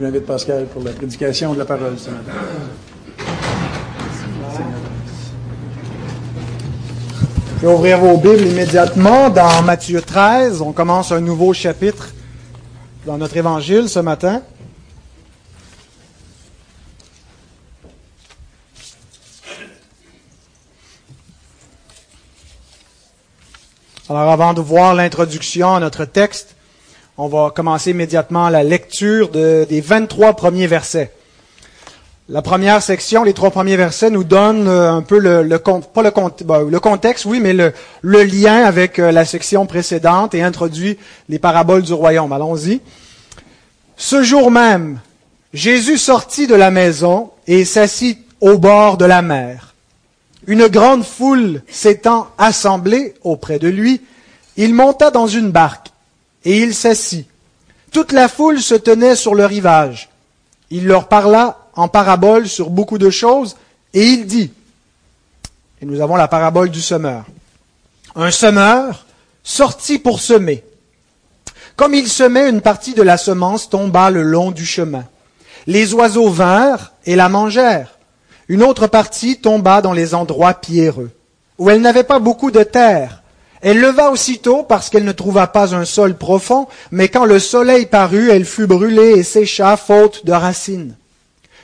J'invite Pascal pour la prédication de la parole ce matin. Je vais ouvrir vos Bibles immédiatement dans Matthieu 13. On commence un nouveau chapitre dans notre évangile ce matin. Alors avant de voir l'introduction à notre texte, on va commencer immédiatement la lecture des 23 premiers versets. La première section, les trois premiers versets, nous donnent euh, un peu ben, le, contexte, oui, mais le, le, lien avec euh, la section précédente et introduit les paraboles du royaume. Allons-y. Ce jour même, Jésus sortit de la maison et s'assit au bord de la mer. Une grande foule s'étant assemblée auprès de lui, il monta dans une barque et il s'assit. Toute la foule se tenait sur le rivage. Il leur parla en parabole sur beaucoup de choses, et il dit, et nous avons la parabole du semeur, un semeur sortit pour semer. Comme il semait, une partie de la semence tomba le long du chemin. Les oiseaux vinrent et la mangèrent. Une autre partie tomba dans les endroits pierreux, où elle n'avait pas beaucoup de terre elle leva aussitôt parce qu'elle ne trouva pas un sol profond, mais quand le soleil parut, elle fut brûlée et sécha faute de racines.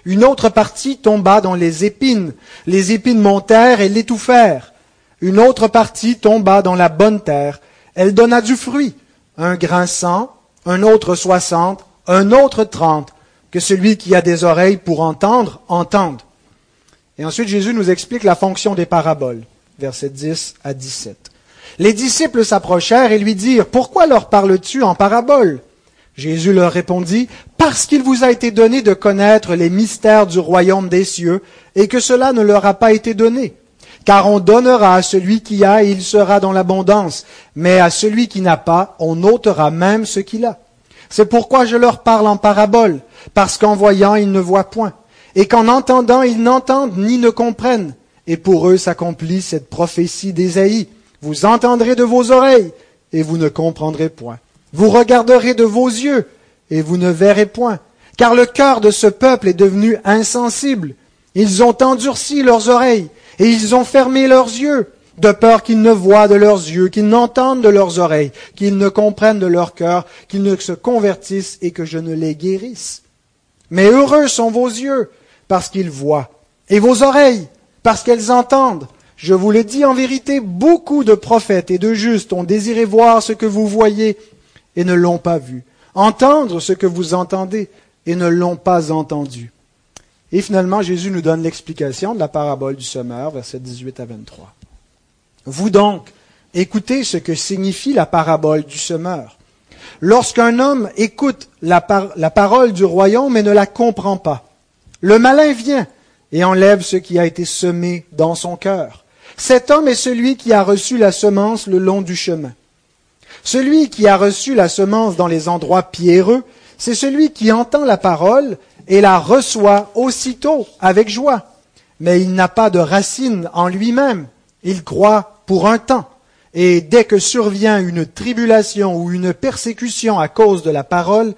Une autre partie tomba dans les épines. Les épines montèrent et l'étouffèrent. Une autre partie tomba dans la bonne terre. Elle donna du fruit. Un grain cent, un autre soixante, un autre trente. Que celui qui a des oreilles pour entendre, entende. Et ensuite Jésus nous explique la fonction des paraboles, versets 10 à 17. Les disciples s'approchèrent et lui dirent, Pourquoi leur parles-tu en parabole? Jésus leur répondit, Parce qu'il vous a été donné de connaître les mystères du royaume des cieux, et que cela ne leur a pas été donné. Car on donnera à celui qui a, et il sera dans l'abondance, mais à celui qui n'a pas, on ôtera même ce qu'il a. C'est pourquoi je leur parle en parabole, parce qu'en voyant, ils ne voient point, et qu'en entendant, ils n'entendent ni ne comprennent. Et pour eux s'accomplit cette prophétie d'Ésaïe. Vous entendrez de vos oreilles et vous ne comprendrez point. Vous regarderez de vos yeux et vous ne verrez point. Car le cœur de ce peuple est devenu insensible. Ils ont endurci leurs oreilles et ils ont fermé leurs yeux, de peur qu'ils ne voient de leurs yeux, qu'ils n'entendent de leurs oreilles, qu'ils ne comprennent de leur cœur, qu'ils ne se convertissent et que je ne les guérisse. Mais heureux sont vos yeux parce qu'ils voient, et vos oreilles parce qu'elles entendent. Je vous le dis en vérité, beaucoup de prophètes et de justes ont désiré voir ce que vous voyez et ne l'ont pas vu, entendre ce que vous entendez et ne l'ont pas entendu. Et finalement, Jésus nous donne l'explication de la parabole du semeur, versets 18 à 23. Vous donc, écoutez ce que signifie la parabole du semeur. Lorsqu'un homme écoute la, parole du royaume et ne la comprend pas, le malin vient et enlève ce qui a été semé dans son cœur. Cet homme est celui qui a reçu la semence le long du chemin. Celui qui a reçu la semence dans les endroits pierreux, c'est celui qui entend la parole et la reçoit aussitôt avec joie. Mais il n'a pas de racine en lui-même. Il croit pour un temps. Et dès que survient une tribulation ou une persécution à cause de la parole,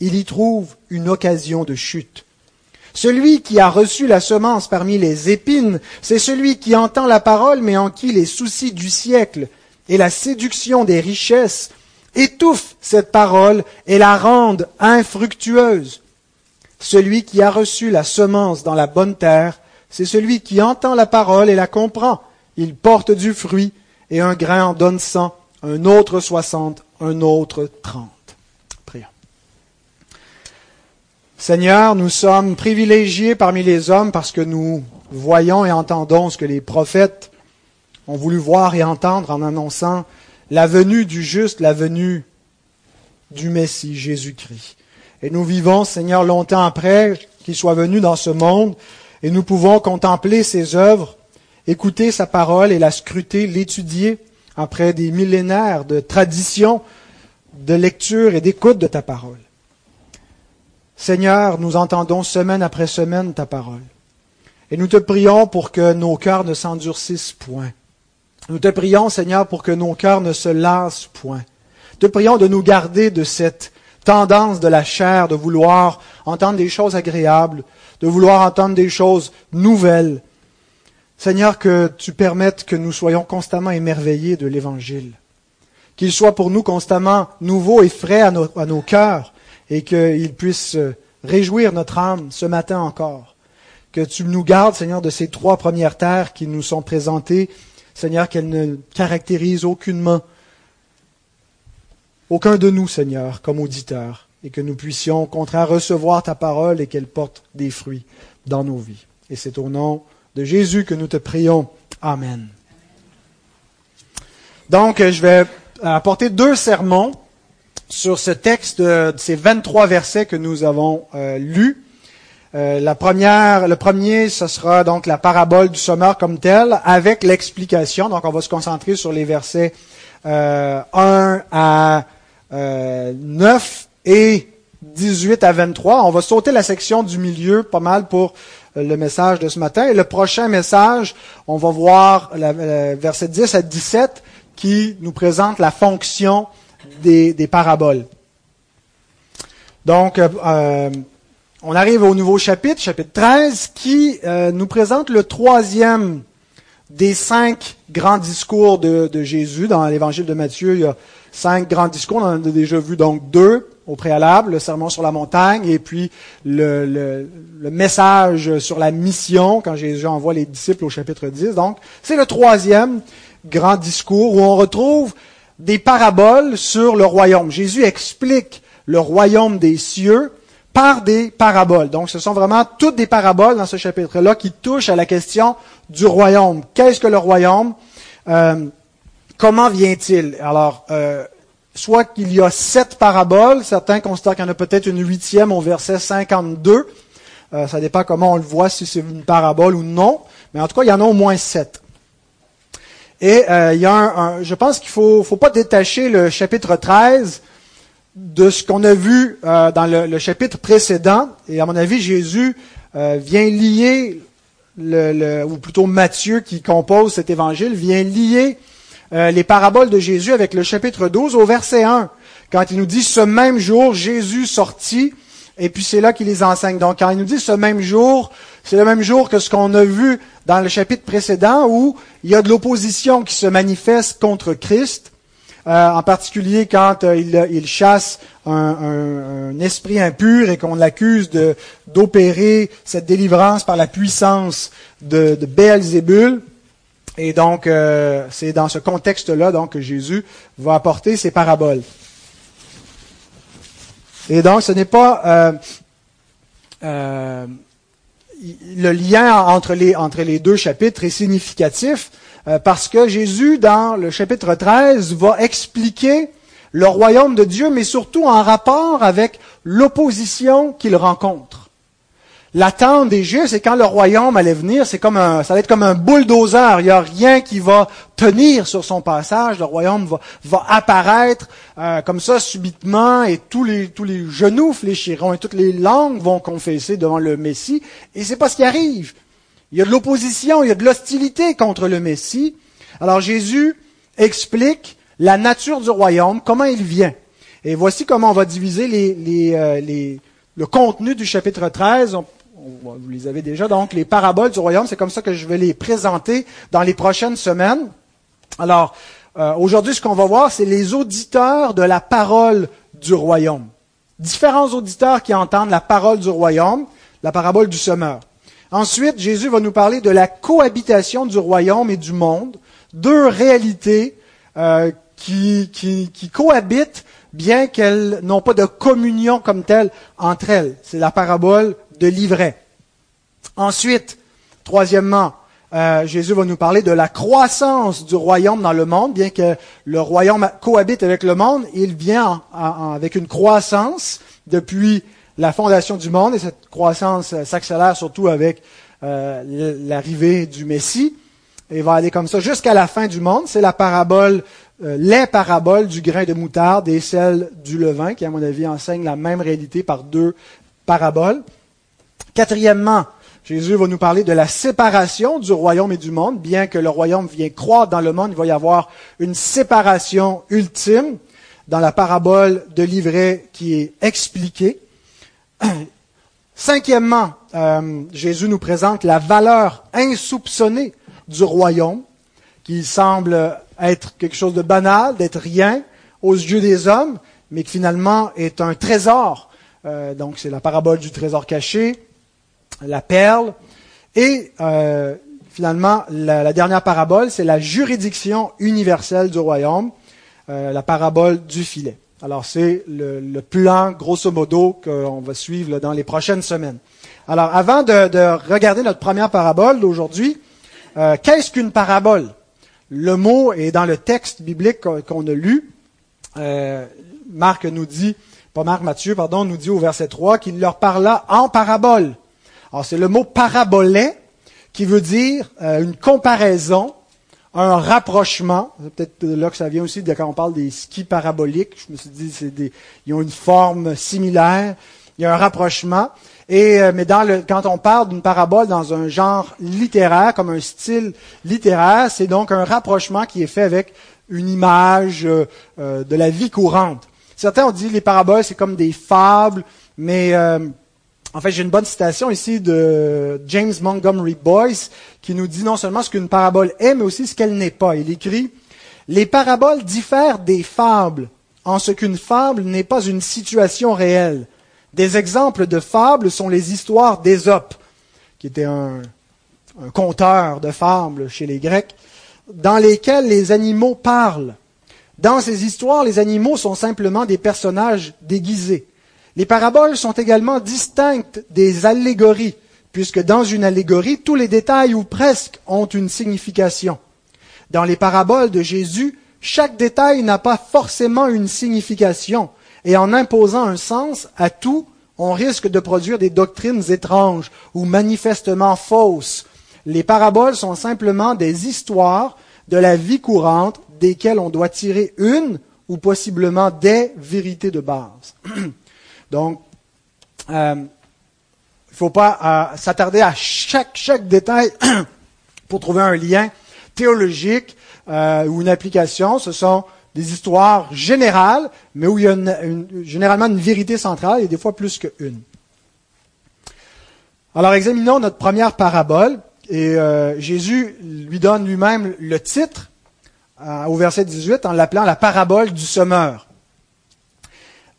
il y trouve une occasion de chute. Celui qui a reçu la semence parmi les épines, c'est celui qui entend la parole, mais en qui les soucis du siècle et la séduction des richesses étouffent cette parole et la rendent infructueuse. Celui qui a reçu la semence dans la bonne terre, c'est celui qui entend la parole et la comprend. Il porte du fruit, et un grain en donne cent, un autre soixante, un autre trente. Seigneur, nous sommes privilégiés parmi les hommes parce que nous voyons et entendons ce que les prophètes ont voulu voir et entendre en annonçant la venue du juste, la venue du Messie, Jésus-Christ. Et nous vivons, Seigneur, longtemps après qu'il soit venu dans ce monde, et nous pouvons contempler ses œuvres, écouter sa parole et la scruter, l'étudier après des millénaires de tradition, de lecture et d'écoute de ta parole. Seigneur, nous entendons semaine après semaine ta parole. Et nous te prions pour que nos cœurs ne s'endurcissent point. Nous te prions, Seigneur, pour que nos cœurs ne se lassent point. Te prions de nous garder de cette tendance de la chair de vouloir entendre des choses agréables, de vouloir entendre des choses nouvelles. Seigneur, que tu permettes que nous soyons constamment émerveillés de l'Évangile, qu'il soit pour nous constamment nouveau et frais à nos, à nos cœurs, et qu'il puisse réjouir notre âme ce matin encore. Que tu nous gardes, Seigneur, de ces trois premières terres qui nous sont présentées, Seigneur, qu'elles ne caractérisent aucunement aucun de nous, Seigneur, comme auditeurs, et que nous puissions, au contraire, recevoir ta parole et qu'elle porte des fruits dans nos vies. Et c'est au nom de Jésus que nous te prions. Amen. Donc, je vais apporter deux sermons sur ce texte de ces 23 versets que nous avons euh, lus. Euh, la première, le premier, ce sera donc la parabole du sommeur comme telle, avec l'explication. Donc, on va se concentrer sur les versets euh, 1 à euh, 9 et 18 à 23. On va sauter la section du milieu pas mal pour euh, le message de ce matin. Et le prochain message, on va voir la, verset 10 à 17 qui nous présente la fonction des, paraboles. Donc, euh, euh, on arrive au nouveau chapitre, chapitre 13, qui euh, nous présente le troisième des cinq grands discours de, Jésus. Dans l'évangile de Matthieu, il y a cinq grands discours. On en a déjà vu donc deux au préalable, le sermon sur la montagne et puis le, le message sur la mission quand Jésus envoie les disciples au chapitre 10. Donc, c'est le troisième grand discours où on retrouve des paraboles sur le royaume. Jésus explique le royaume des cieux par des paraboles. Donc ce sont vraiment toutes des paraboles dans ce chapitre-là qui touchent à la question du royaume. Qu'est-ce que le royaume? Euh, Comment vient-il? Alors, euh, soit qu'il y a sept paraboles, certains considèrent qu'il y en a peut-être une huitième au verset 52. Euh, ça dépend comment on le voit, si c'est une parabole ou non. Mais en tout cas, il y en a au moins sept. Et euh, il y a un, je pense qu'il faut, faut pas détacher le chapitre 13 de ce qu'on a vu euh, dans le, chapitre précédent. Et à mon avis, Jésus euh, vient lier, le, ou plutôt Matthieu qui compose cet évangile, vient lier les paraboles de Jésus avec le chapitre 12 au verset 1, quand il nous dit ce même jour, Jésus sortit, et puis c'est là qu'il les enseigne. Donc quand il nous dit ce même jour, c'est le même jour que ce qu'on a vu dans le chapitre précédent où il y a de l'opposition qui se manifeste contre Christ, euh, en particulier quand euh, il, chasse un, esprit impur et qu'on l'accuse d'opérer cette délivrance par la puissance de, de. Et donc, euh, c'est dans ce contexte-là donc que Jésus va apporter ses paraboles. Et donc, ce n'est pas le lien entre les, entre les deux chapitres est significatif euh, parce que Jésus, dans le chapitre 13, va expliquer le royaume de Dieu, mais surtout en rapport avec l'opposition qu'il rencontre. L'attente des Juifs, c'est quand le royaume allait venir, c'est comme ça va être comme un bulldozer. Il n'y a rien qui va tenir sur son passage. Le royaume va, apparaître euh, comme ça subitement et tous les, genoux fléchiront et toutes les langues vont confesser devant le Messie. Et c'est pas ce qui arrive. Il y a de l'opposition, il y a de l'hostilité contre le Messie. Alors Jésus explique la nature du royaume, comment il vient. Et voici comment on va diviser les, euh, les, le contenu du chapitre 13 vous les avez déjà. Donc, les paraboles du royaume, c'est comme ça que je vais les présenter dans les prochaines semaines. Alors, euh, aujourd'hui, ce qu'on va voir, c'est les auditeurs de la parole du royaume. Différents auditeurs qui entendent la parole du royaume, la parabole du semeur. Ensuite, Jésus va nous parler de la cohabitation du royaume et du monde, deux réalités euh, qui, qui, qui cohabitent bien qu'elles n'ont pas de communion comme telle entre elles. C'est la parabole de l'ivraie. Ensuite, troisièmement, euh, Jésus va nous parler de la croissance du royaume dans le monde, bien que le royaume cohabite avec le monde, il vient avec une croissance depuis la fondation du monde, et cette croissance euh, s'accélère surtout avec euh, l'arrivée du Messie, et va aller comme ça jusqu'à la fin du monde. C'est la parabole, les paraboles du grain de moutarde et celle du levain, qui à mon avis enseigne la même réalité par deux paraboles. Quatrièmement, Jésus va nous parler de la séparation du royaume et du monde. Bien que le royaume vienne croître dans le monde, il va y avoir une séparation ultime dans la parabole de l'ivraie qui est expliquée. Cinquièmement, euh, Jésus nous présente la valeur insoupçonnée du royaume, qui semble être quelque chose de banal, d'être rien aux yeux des hommes, mais qui finalement est un trésor. Euh, donc c'est la parabole du trésor caché, la perle. Et euh, finalement, la, dernière parabole, c'est la juridiction universelle du royaume, la parabole du filet. Alors c'est le, plan, grosso modo, qu'on va suivre dans les prochaines semaines. Alors avant de, regarder notre première parabole d'aujourd'hui, euh, qu'est-ce qu'une parabole? Le mot est dans le texte biblique qu'on a lu. Euh, Marc nous dit, pas Marc, Matthieu, pardon, nous dit au verset 3 qu'il leur parla en parabole. Alors c'est le mot parabolais qui veut dire euh, une comparaison un rapprochement. C'est peut-être là que ça vient aussi de quand on parle des skis paraboliques. Je me suis dit, c'est des, ils ont une forme similaire. Il y a un rapprochement. Et euh, mais dans le, quand on parle d'une parabole dans un genre littéraire, comme un style littéraire, c'est donc un rapprochement qui est fait avec une image euh, euh, de la vie courante. Certains ont dit les paraboles c'est comme des fables, mais en fait, j'ai une bonne citation ici de James Montgomery Boyce qui nous dit non seulement ce qu'une parabole est, mais aussi ce qu'elle n'est pas. Il écrit Les paraboles diffèrent des fables en ce qu'une fable n'est pas une situation réelle. Des exemples de fables sont les histoires d'Ésope, qui était un, un conteur de fables chez les Grecs, dans lesquelles les animaux parlent. Dans ces histoires, les animaux sont simplement des personnages déguisés. Les paraboles sont également distinctes des allégories, puisque dans une allégorie, tous les détails ou presque ont une signification. Dans les paraboles de Jésus, chaque détail n'a pas forcément une signification, et en imposant un sens à tout, on risque de produire des doctrines étranges ou manifestement fausses. Les paraboles sont simplement des histoires de la vie courante desquelles on doit tirer une ou possiblement des vérités de base. Donc, euh, il ne faut pas euh, s'attarder à chaque, chaque détail pour trouver un lien théologique euh, ou une application. Ce sont des histoires générales, mais où il y a généralement une vérité centrale et des fois plus qu'une. Alors, examinons notre première parabole. Et Jésus lui donne lui-même le titre au verset 18 en l'appelant la parabole du semeur.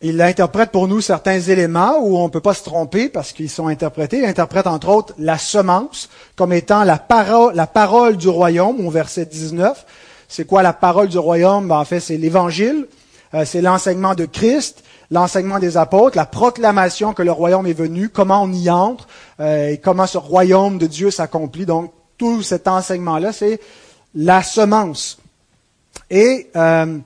Il interprète pour nous certains éléments où on ne peut pas se tromper parce qu'ils sont interprétés. Il interprète entre autres la semence comme étant la parole, du royaume au verset 19. C'est quoi la parole du royaume? Ben, En fait, c'est l'évangile, euh, c'est l'enseignement de Christ, l'enseignement des apôtres, la proclamation que le royaume est venu, comment on y entre euh, et comment ce royaume de Dieu s'accomplit. Donc, tout cet enseignement-là, c'est la semence. Et euh,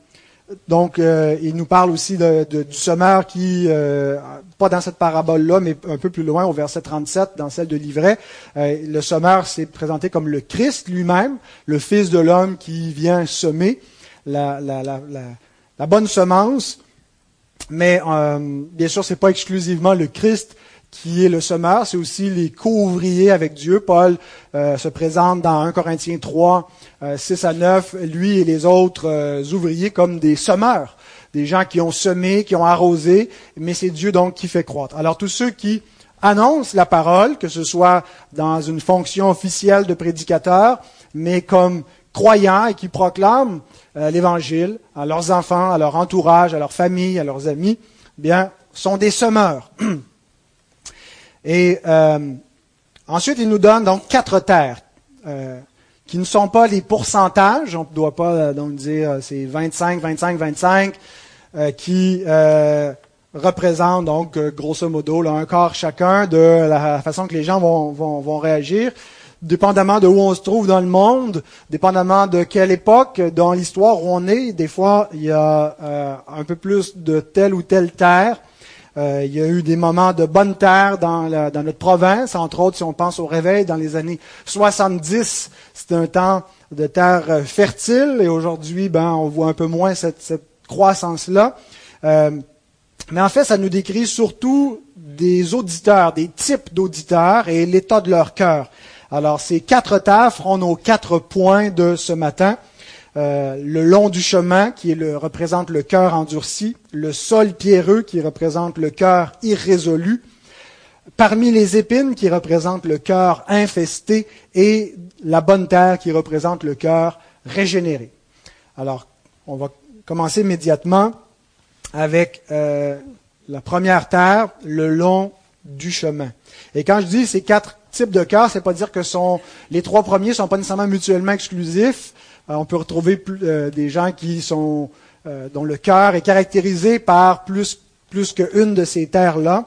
donc, euh, il nous parle aussi du semeur qui, euh, pas dans cette parabole-là, mais un peu plus loin, au verset 37, dans celle de l'ivraie, euh, le semeur s'est présenté comme le Christ lui-même, le Fils de l'homme qui vient semer la, la, bonne semence. Mais bien sûr, c'est pas exclusivement le Christ qui est le semeur, c'est aussi les co-ouvriers avec Dieu. Paul euh, se présente dans 1 Corinthiens 3, 6 euh, à 9, lui et les autres euh, ouvriers comme des semeurs, des gens qui ont semé, qui ont arrosé, mais c'est Dieu donc qui fait croître. Alors tous ceux qui annoncent la parole, que ce soit dans une fonction officielle de prédicateur, mais comme croyants et qui proclament l'Évangile à leurs enfants, à leur entourage, à leur famille, à leurs amis, bien, sont des semeurs. Et euh, ensuite, il nous donne donc quatre terres euh, qui ne sont pas les pourcentages. On ne doit pas euh, donc dire c'est 25, 25, 25 qui représentent donc grosso modo là, un quart chacun de la façon que les gens vont, vont, vont réagir dépendamment de où on se trouve dans le monde, dépendamment de quelle époque dans l'histoire où on est, des fois il y a un peu plus de telle ou telle terre euh, il y a eu des moments de bonne terre dans, notre province, entre autres si on pense au réveil dans les années 70, c'était un temps de terre euh, fertile et aujourd'hui, ben, on voit un peu moins cette, croissance-là. Euh, mais en fait, ça nous décrit surtout des auditeurs, des types d'auditeurs et l'état de leur cœur. Alors, ces quatre terres feront nos quatre points de ce matin. Euh, le long du chemin qui représente le cœur endurci, le sol pierreux qui représente le cœur irrésolu, parmi les épines qui représentent le cœur infesté et la bonne terre qui représente le cœur régénéré. Alors, on va commencer immédiatement avec euh, la première terre, le long du chemin. Et quand je dis ces quatre types de cœurs, c'est pas dire que sont les trois premiers sont pas nécessairement mutuellement exclusifs. Euh, on peut retrouver euh, des gens qui sont dont le cœur est caractérisé par plus plus qu'une de ces terres là.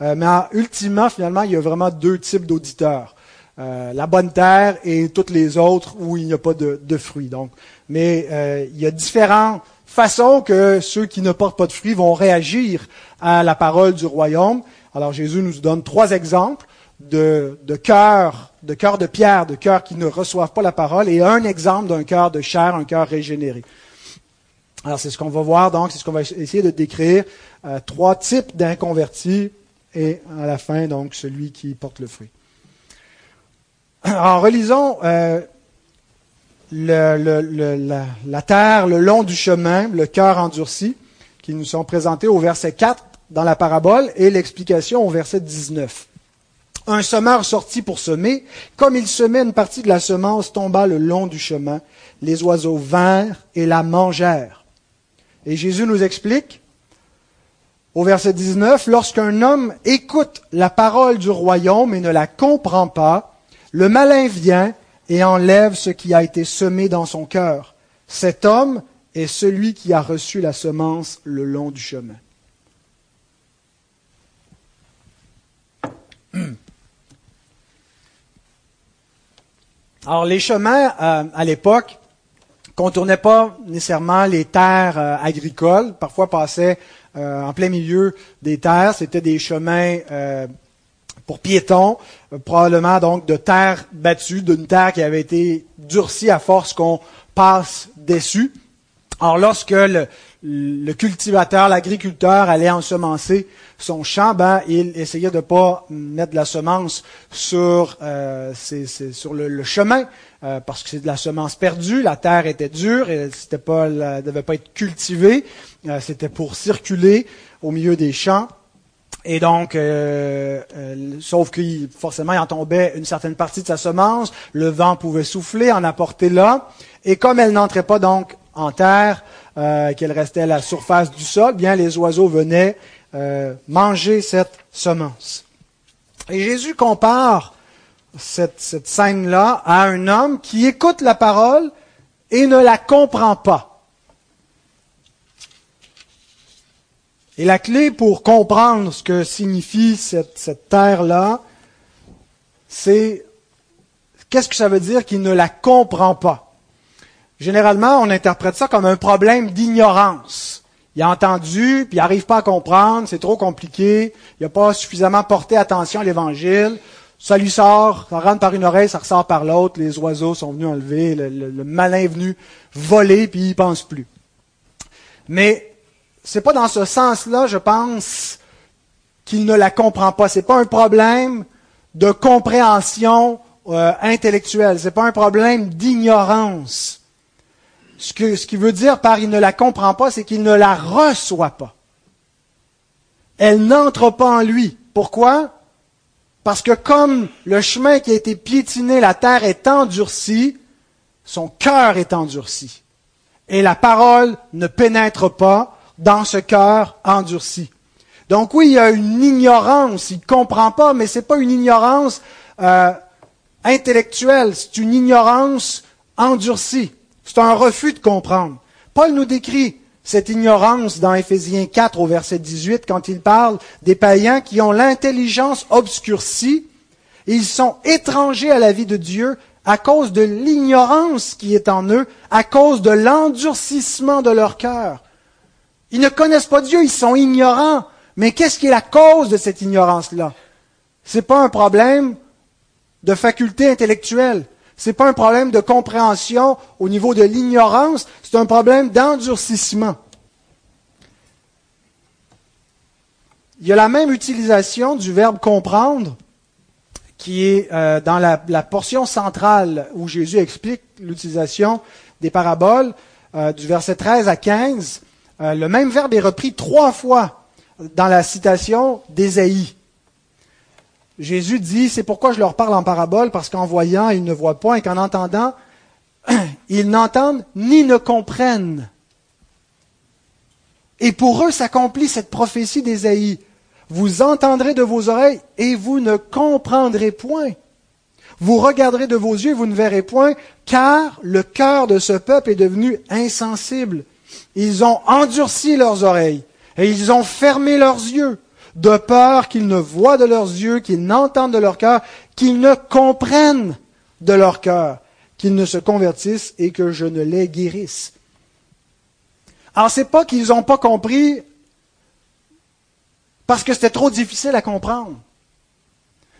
mais ultimement, finalement, il y a vraiment deux types d'auditeurs. la bonne terre et toutes les autres où il n'y a pas de, de fruits. Donc, mais il y a différents façon que ceux qui ne portent pas de fruits vont réagir à la parole du royaume. Alors Jésus nous donne trois exemples de, de cœurs, de cœurs de pierre, de cœurs qui ne reçoivent pas la parole, et un exemple d'un cœur de chair, un cœur régénéré. Alors c'est ce qu'on va voir donc, c'est ce qu'on va essayer de décrire, euh, trois types d'inconvertis, et à la fin donc celui qui porte le fruit. En relisons euh, le, la, terre le long du chemin, le cœur endurci, qui nous sont présentés au verset 4 dans la parabole et l'explication au verset 19. Un semeur sortit pour semer. Comme il semait, une partie de la semence tomba le long du chemin. Les oiseaux vinrent et la mangèrent. Et Jésus nous explique au verset 19, lorsqu'un homme écoute la parole du royaume et ne la comprend pas, le malin vient et enlève ce qui a été semé dans son cœur. Cet homme est celui qui a reçu la semence le long du chemin. Alors les chemins euh, à l'époque contournaient pas nécessairement les terres euh, agricoles, parfois passaient euh, en plein milieu des terres, c'était des chemins pour piétons, probablement donc de terre battue, d'une terre qui avait été durcie à force qu'on passe dessus. Alors lorsque le, cultivateur, l'agriculteur allait ensemencer son champ, ben, il essayait de ne pas mettre de la semence sur, euh, sur le, chemin, euh, parce que c'est de la semence perdue, la terre était dure, elle devait pas être cultivée, c'était pour circuler au milieu des champs. Et donc, euh, euh, sauf que forcément, il en tombait une certaine partie de sa semence, le vent pouvait souffler, en apporter là, et comme elle n'entrait pas donc en terre, euh, qu'elle restait à la surface du sol, bien les oiseaux venaient manger cette semence. Et Jésus compare cette, cette scène-là à un homme qui écoute la parole et ne la comprend pas. Et la clé pour comprendre ce que signifie cette, terre-là, c'est qu'est-ce que ça veut dire qu'il ne la comprend pas? Généralement, on interprète ça comme un problème d'ignorance. Il a entendu, puis il n'arrive pas à comprendre, c'est trop compliqué, il n'a pas suffisamment porté attention à l'Évangile, ça lui sort, ça rentre par une oreille, ça ressort par l'autre, les oiseaux sont venus enlever, le, le malin est venu voler, puis il pense plus. Mais c'est pas dans ce sens-là, je pense, qu'il ne la comprend pas. C'est pas un problème de compréhension euh, intellectuelle. C'est pas un problème d'ignorance. Ce, que, ce qui veut dire par il ne la comprend pas, c'est qu'il ne la reçoit pas. Elle n'entre pas en lui. Pourquoi? Parce que comme le chemin qui a été piétiné, la terre est endurcie, son cœur est endurci. Et la parole ne pénètre pas, dans ce cœur endurci. Donc oui, il y a une ignorance, il ne comprend pas, mais ce n'est pas une ignorance euh, intellectuelle, c'est une ignorance endurcie. C'est un refus de comprendre. Paul nous décrit cette ignorance dans Éphésiens 4 au verset 18 quand il parle des païens qui ont l'intelligence obscurcie et ils sont étrangers à la vie de Dieu à cause de l'ignorance qui est en eux, à cause de l'endurcissement de leur cœur. Ils ne connaissent pas Dieu, ils sont ignorants. Mais qu'est-ce qui est la cause de cette ignorance-là? Ce n'est pas un problème de faculté intellectuelle. Ce n'est pas un problème de compréhension au niveau de l'ignorance, c'est un problème d'endurcissement. Il y a la même utilisation du verbe comprendre qui est euh, dans la, portion centrale où Jésus explique l'utilisation des paraboles, euh, du verset 13 à 15, euh, le même verbe est repris trois fois dans la citation d'Ésaïe. Jésus dit, c'est pourquoi je leur parle en parabole, parce qu'en voyant, ils ne voient pas, et qu'en entendant, ils n'entendent ni ne comprennent. Et pour eux s'accomplit cette prophétie d'Ésaïe. Vous entendrez de vos oreilles et vous ne comprendrez point. Vous regarderez de vos yeux et vous ne verrez point, car le cœur de ce peuple est devenu insensible. Ils ont endurci leurs oreilles et ils ont fermé leurs yeux, de peur qu'ils ne voient de leurs yeux, qu'ils n'entendent de leur cœur, qu'ils ne comprennent de leur cœur, qu'ils ne se convertissent et que je ne les guérisse. Alors, c'est pas qu'ils n'ont pas compris parce que c'était trop difficile à comprendre.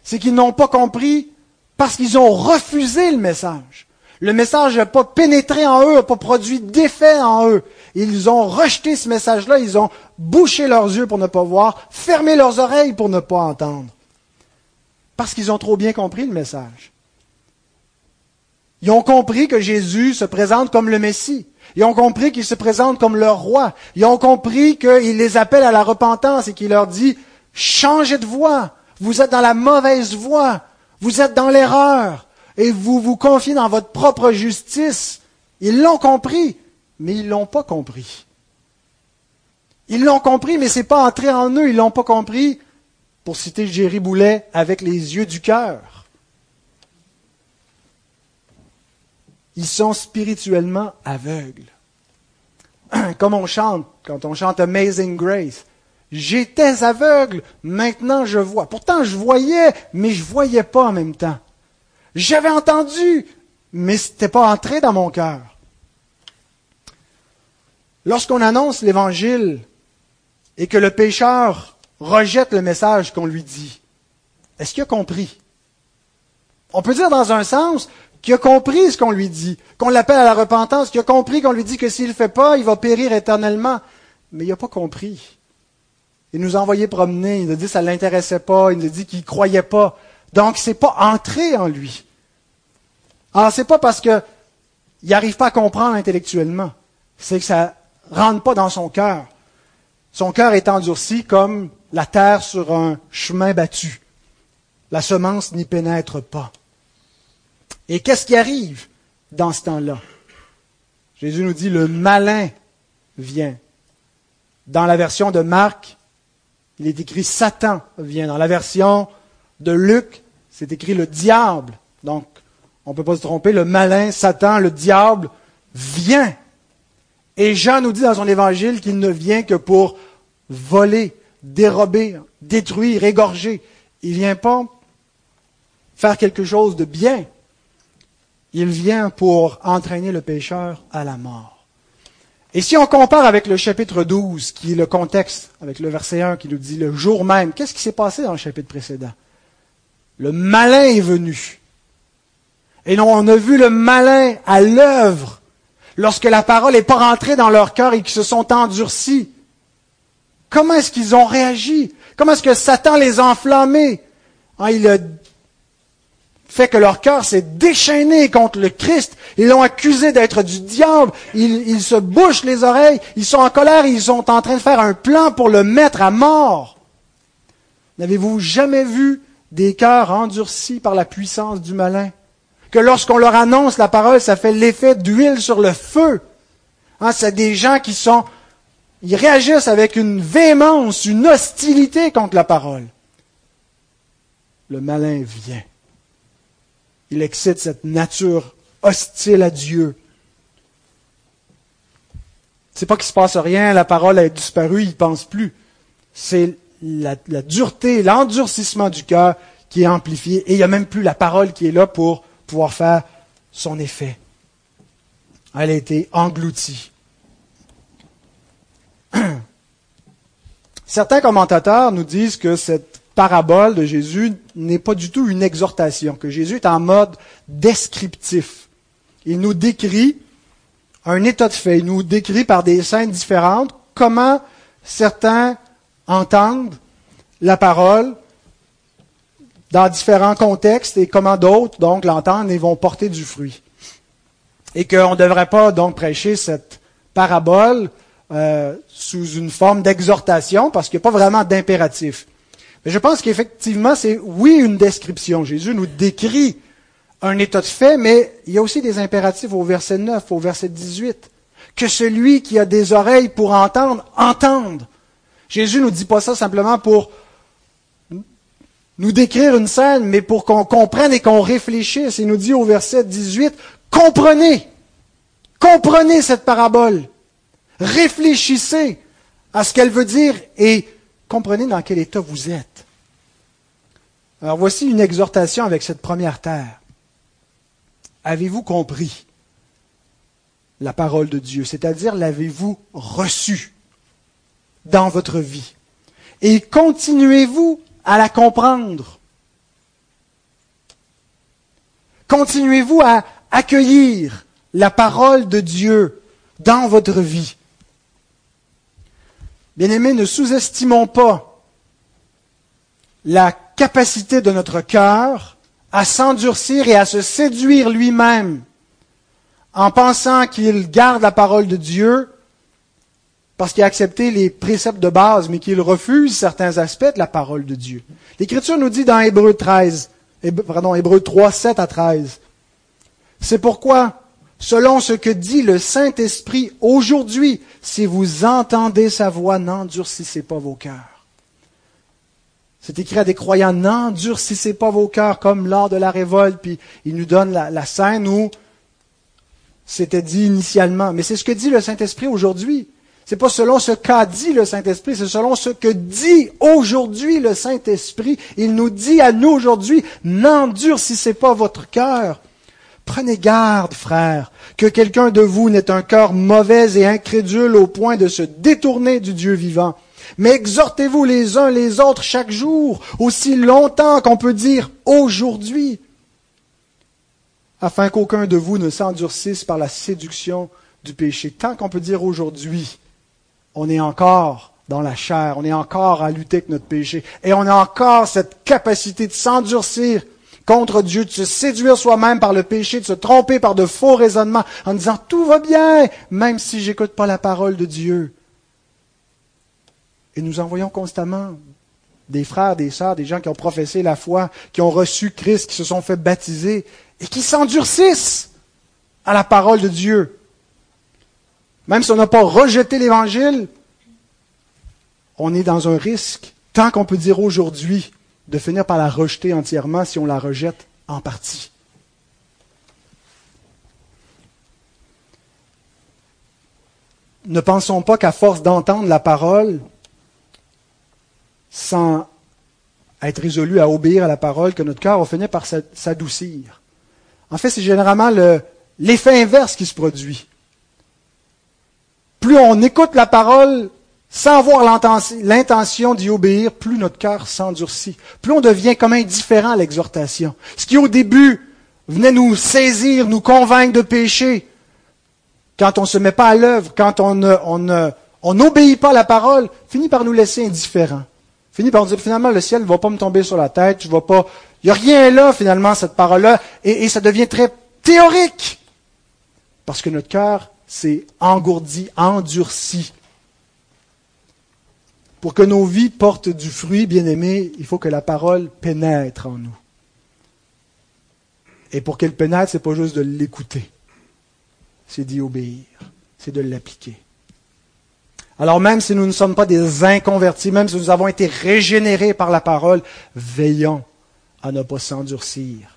C'est qu'ils n'ont pas compris parce qu'ils ont refusé le message. Le message n'a pas pénétré en eux, n'a pas produit d'effet en eux. Ils ont rejeté ce message-là, ils ont bouché leurs yeux pour ne pas voir, fermé leurs oreilles pour ne pas entendre. Parce qu'ils ont trop bien compris le message. Ils ont compris que Jésus se présente comme le Messie. Ils ont compris qu'il se présente comme leur roi. Ils ont compris qu'il les appelle à la repentance et qu'il leur dit, changez de voie. Vous êtes dans la mauvaise voie. Vous êtes dans l'erreur. Et vous vous confiez dans votre propre justice. Ils l'ont compris, mais ils l'ont pas compris. Ils l'ont compris, mais c'est pas entré en eux. Ils l'ont pas compris, pour citer Jerry Boulet, avec les yeux du cœur. Ils sont spirituellement aveugles. Comme on chante, quand on chante Amazing Grace. J'étais aveugle, maintenant je vois. Pourtant je voyais, mais je voyais pas en même temps. J'avais entendu, mais ce n'était pas entré dans mon cœur. Lorsqu'on annonce l'Évangile et que le pécheur rejette le message qu'on lui dit, est-ce qu'il a compris? On peut dire dans un sens qui a compris ce qu'on lui dit, qu'on l'appelle à la repentance, qui a compris qu'on lui dit que s'il ne le fait pas, il va périr éternellement. Mais il n'a pas compris. Il nous a envoyé promener, il nous a dit que ça ne l'intéressait pas, il nous a dit qu'il ne croyait pas. Donc, ce n'est pas entré en lui. Alors, c'est pas parce qu'il n'arrive pas à comprendre intellectuellement. C'est que ça ne rentre pas dans son cœur. Son cœur est endurci comme la terre sur un chemin battu. La semence n'y pénètre pas. Et qu'est-ce qui arrive dans ce temps-là? Jésus nous dit, le malin vient. Dans la version de Marc, il est écrit Satan vient. Dans la version de Luc, c'est écrit le diable. Donc, on ne peut pas se tromper, le malin, Satan, le diable vient. Et Jean nous dit dans son évangile qu'il ne vient que pour voler, dérober, détruire, égorger. Il ne vient pas faire quelque chose de bien il vient pour entraîner le pécheur à la mort. Et si on compare avec le chapitre 12, qui est le contexte, avec le verset 1 qui nous dit le jour même, qu'est-ce qui s'est passé dans le chapitre précédent? Le malin est venu. Et non, on a vu le malin à l'œuvre lorsque la parole n'est pas rentrée dans leur cœur et qu'ils se sont endurcis. Comment est-ce qu'ils ont réagi? Comment est-ce que Satan les a enflammés? Ah, Il a fait que leur cœur s'est déchaîné contre le Christ. Ils l'ont accusé d'être du diable. Ils, se bouchent les oreilles. Ils sont en colère. Ils sont en train de faire un plan pour le mettre à mort. N'avez-vous jamais vu des cœurs endurcis par la puissance du malin? Que lorsqu'on leur annonce la parole, ça fait l'effet d'huile sur le feu. Hein, c'est des gens qui sont, ils réagissent avec une véhémence, une hostilité contre la parole. Le malin vient. Il excite cette nature hostile à Dieu. C'est pas qu'il se passe rien, la parole a disparu, il pense plus. C'est la, dureté, l'endurcissement du cœur qui est amplifié et il n'y a même plus la parole qui est là pour pouvoir faire son effet. Elle a été engloutie. Certains commentateurs nous disent que cette parabole de Jésus n'est pas du tout une exhortation, que Jésus est en mode descriptif. Il nous décrit un état de fait, il nous décrit par des scènes différentes comment certains entendent la parole dans différents contextes et comment d'autres, donc, l'entendent et vont porter du fruit. et qu'on ne devrait pas donc prêcher cette parabole euh, sous une forme d'exhortation parce qu'il n'y a pas vraiment d'impératif. Mais je pense qu'effectivement, c'est oui une description. Jésus nous décrit un état de fait, mais il y a aussi des impératifs au verset 9, au verset 18. Que celui qui a des oreilles pour entendre, entende. Jésus nous dit pas ça simplement pour nous décrire une scène, mais pour qu'on comprenne et qu'on réfléchisse. Il nous dit au verset 18, comprenez, comprenez cette parabole, réfléchissez à ce qu'elle veut dire et comprenez dans quel état vous êtes. Alors voici une exhortation avec cette première terre. Avez-vous compris la parole de Dieu, c'est-à-dire l'avez-vous reçue? Dans votre vie. Et continuez-vous à la comprendre. Continuez-vous à accueillir la parole de Dieu dans votre vie. Bien-aimés, ne sous-estimons pas la capacité de notre cœur à s'endurcir et à se séduire lui-même en pensant qu'il garde la parole de Dieu parce qu'il a accepté les préceptes de base, mais qu'il refuse certains aspects de la parole de Dieu. L'Écriture nous dit dans Hébreu 13, pardon, Hébreu 3, 7 à 13, c'est pourquoi, selon ce que dit le Saint-Esprit aujourd'hui, si vous entendez sa voix, n'endurcissez pas vos cœurs. C'est écrit à des croyants, n'endurcissez pas vos cœurs comme lors de la révolte. Puis il nous donne la, scène où c'était dit initialement. Mais c'est ce que dit le Saint-Esprit aujourd'hui. C'est pas selon ce qu'a dit le Saint-Esprit, c'est selon ce que dit aujourd'hui le Saint-Esprit. Il nous dit à nous aujourd'hui, n'endurcissez pas votre cœur. Prenez garde, frères, que quelqu'un de vous n'ait un cœur mauvais et incrédule au point de se détourner du Dieu vivant. Mais exhortez-vous les uns les autres chaque jour, aussi longtemps qu'on peut dire aujourd'hui, afin qu'aucun de vous ne s'endurcisse par la séduction du péché. Tant qu'on peut dire aujourd'hui, on est encore dans la chair, on est encore à lutter avec notre péché, et on a encore cette capacité de s'endurcir contre Dieu, de se séduire soi-même par le péché, de se tromper par de faux raisonnements, en disant tout va bien, même si j'écoute pas la parole de Dieu. Et nous en voyons constamment des frères, des sœurs, des gens qui ont professé la foi, qui ont reçu Christ, qui se sont fait baptiser et qui s'endurcissent à la parole de Dieu. Même si on n'a pas rejeté l'Évangile, on est dans un risque, tant qu'on peut dire aujourd'hui, de finir par la rejeter entièrement si on la rejette en partie. Ne pensons pas qu'à force d'entendre la parole, sans être résolu à obéir à la parole, que notre cœur va finir par s'adoucir. En fait, c'est généralement l'effet inverse qui se produit. Plus on écoute la parole sans avoir l'intention d'y obéir, plus notre cœur s'endurcit. Plus on devient comme indifférent à l'exhortation. Ce qui au début venait nous saisir, nous convaincre de péché, quand on ne se met pas à l'œuvre, quand on n'obéit pas à la parole, finit par nous laisser indifférents finit par dire finalement le ciel ne va pas me tomber sur la tête, pas. Il n'y a rien là finalement cette parole-là, et ça devient très théorique parce que notre cœur s'est engourdi, endurci. Pour que nos vies portent du fruit, bien aimé, il faut que la parole pénètre en nous. Et pour qu'elle pénètre, c'est pas juste de l'écouter, c'est d'y obéir, c'est de l'appliquer. Alors même si nous ne sommes pas des inconvertis, même si nous avons été régénérés par la parole, veillons à ne pas s'endurcir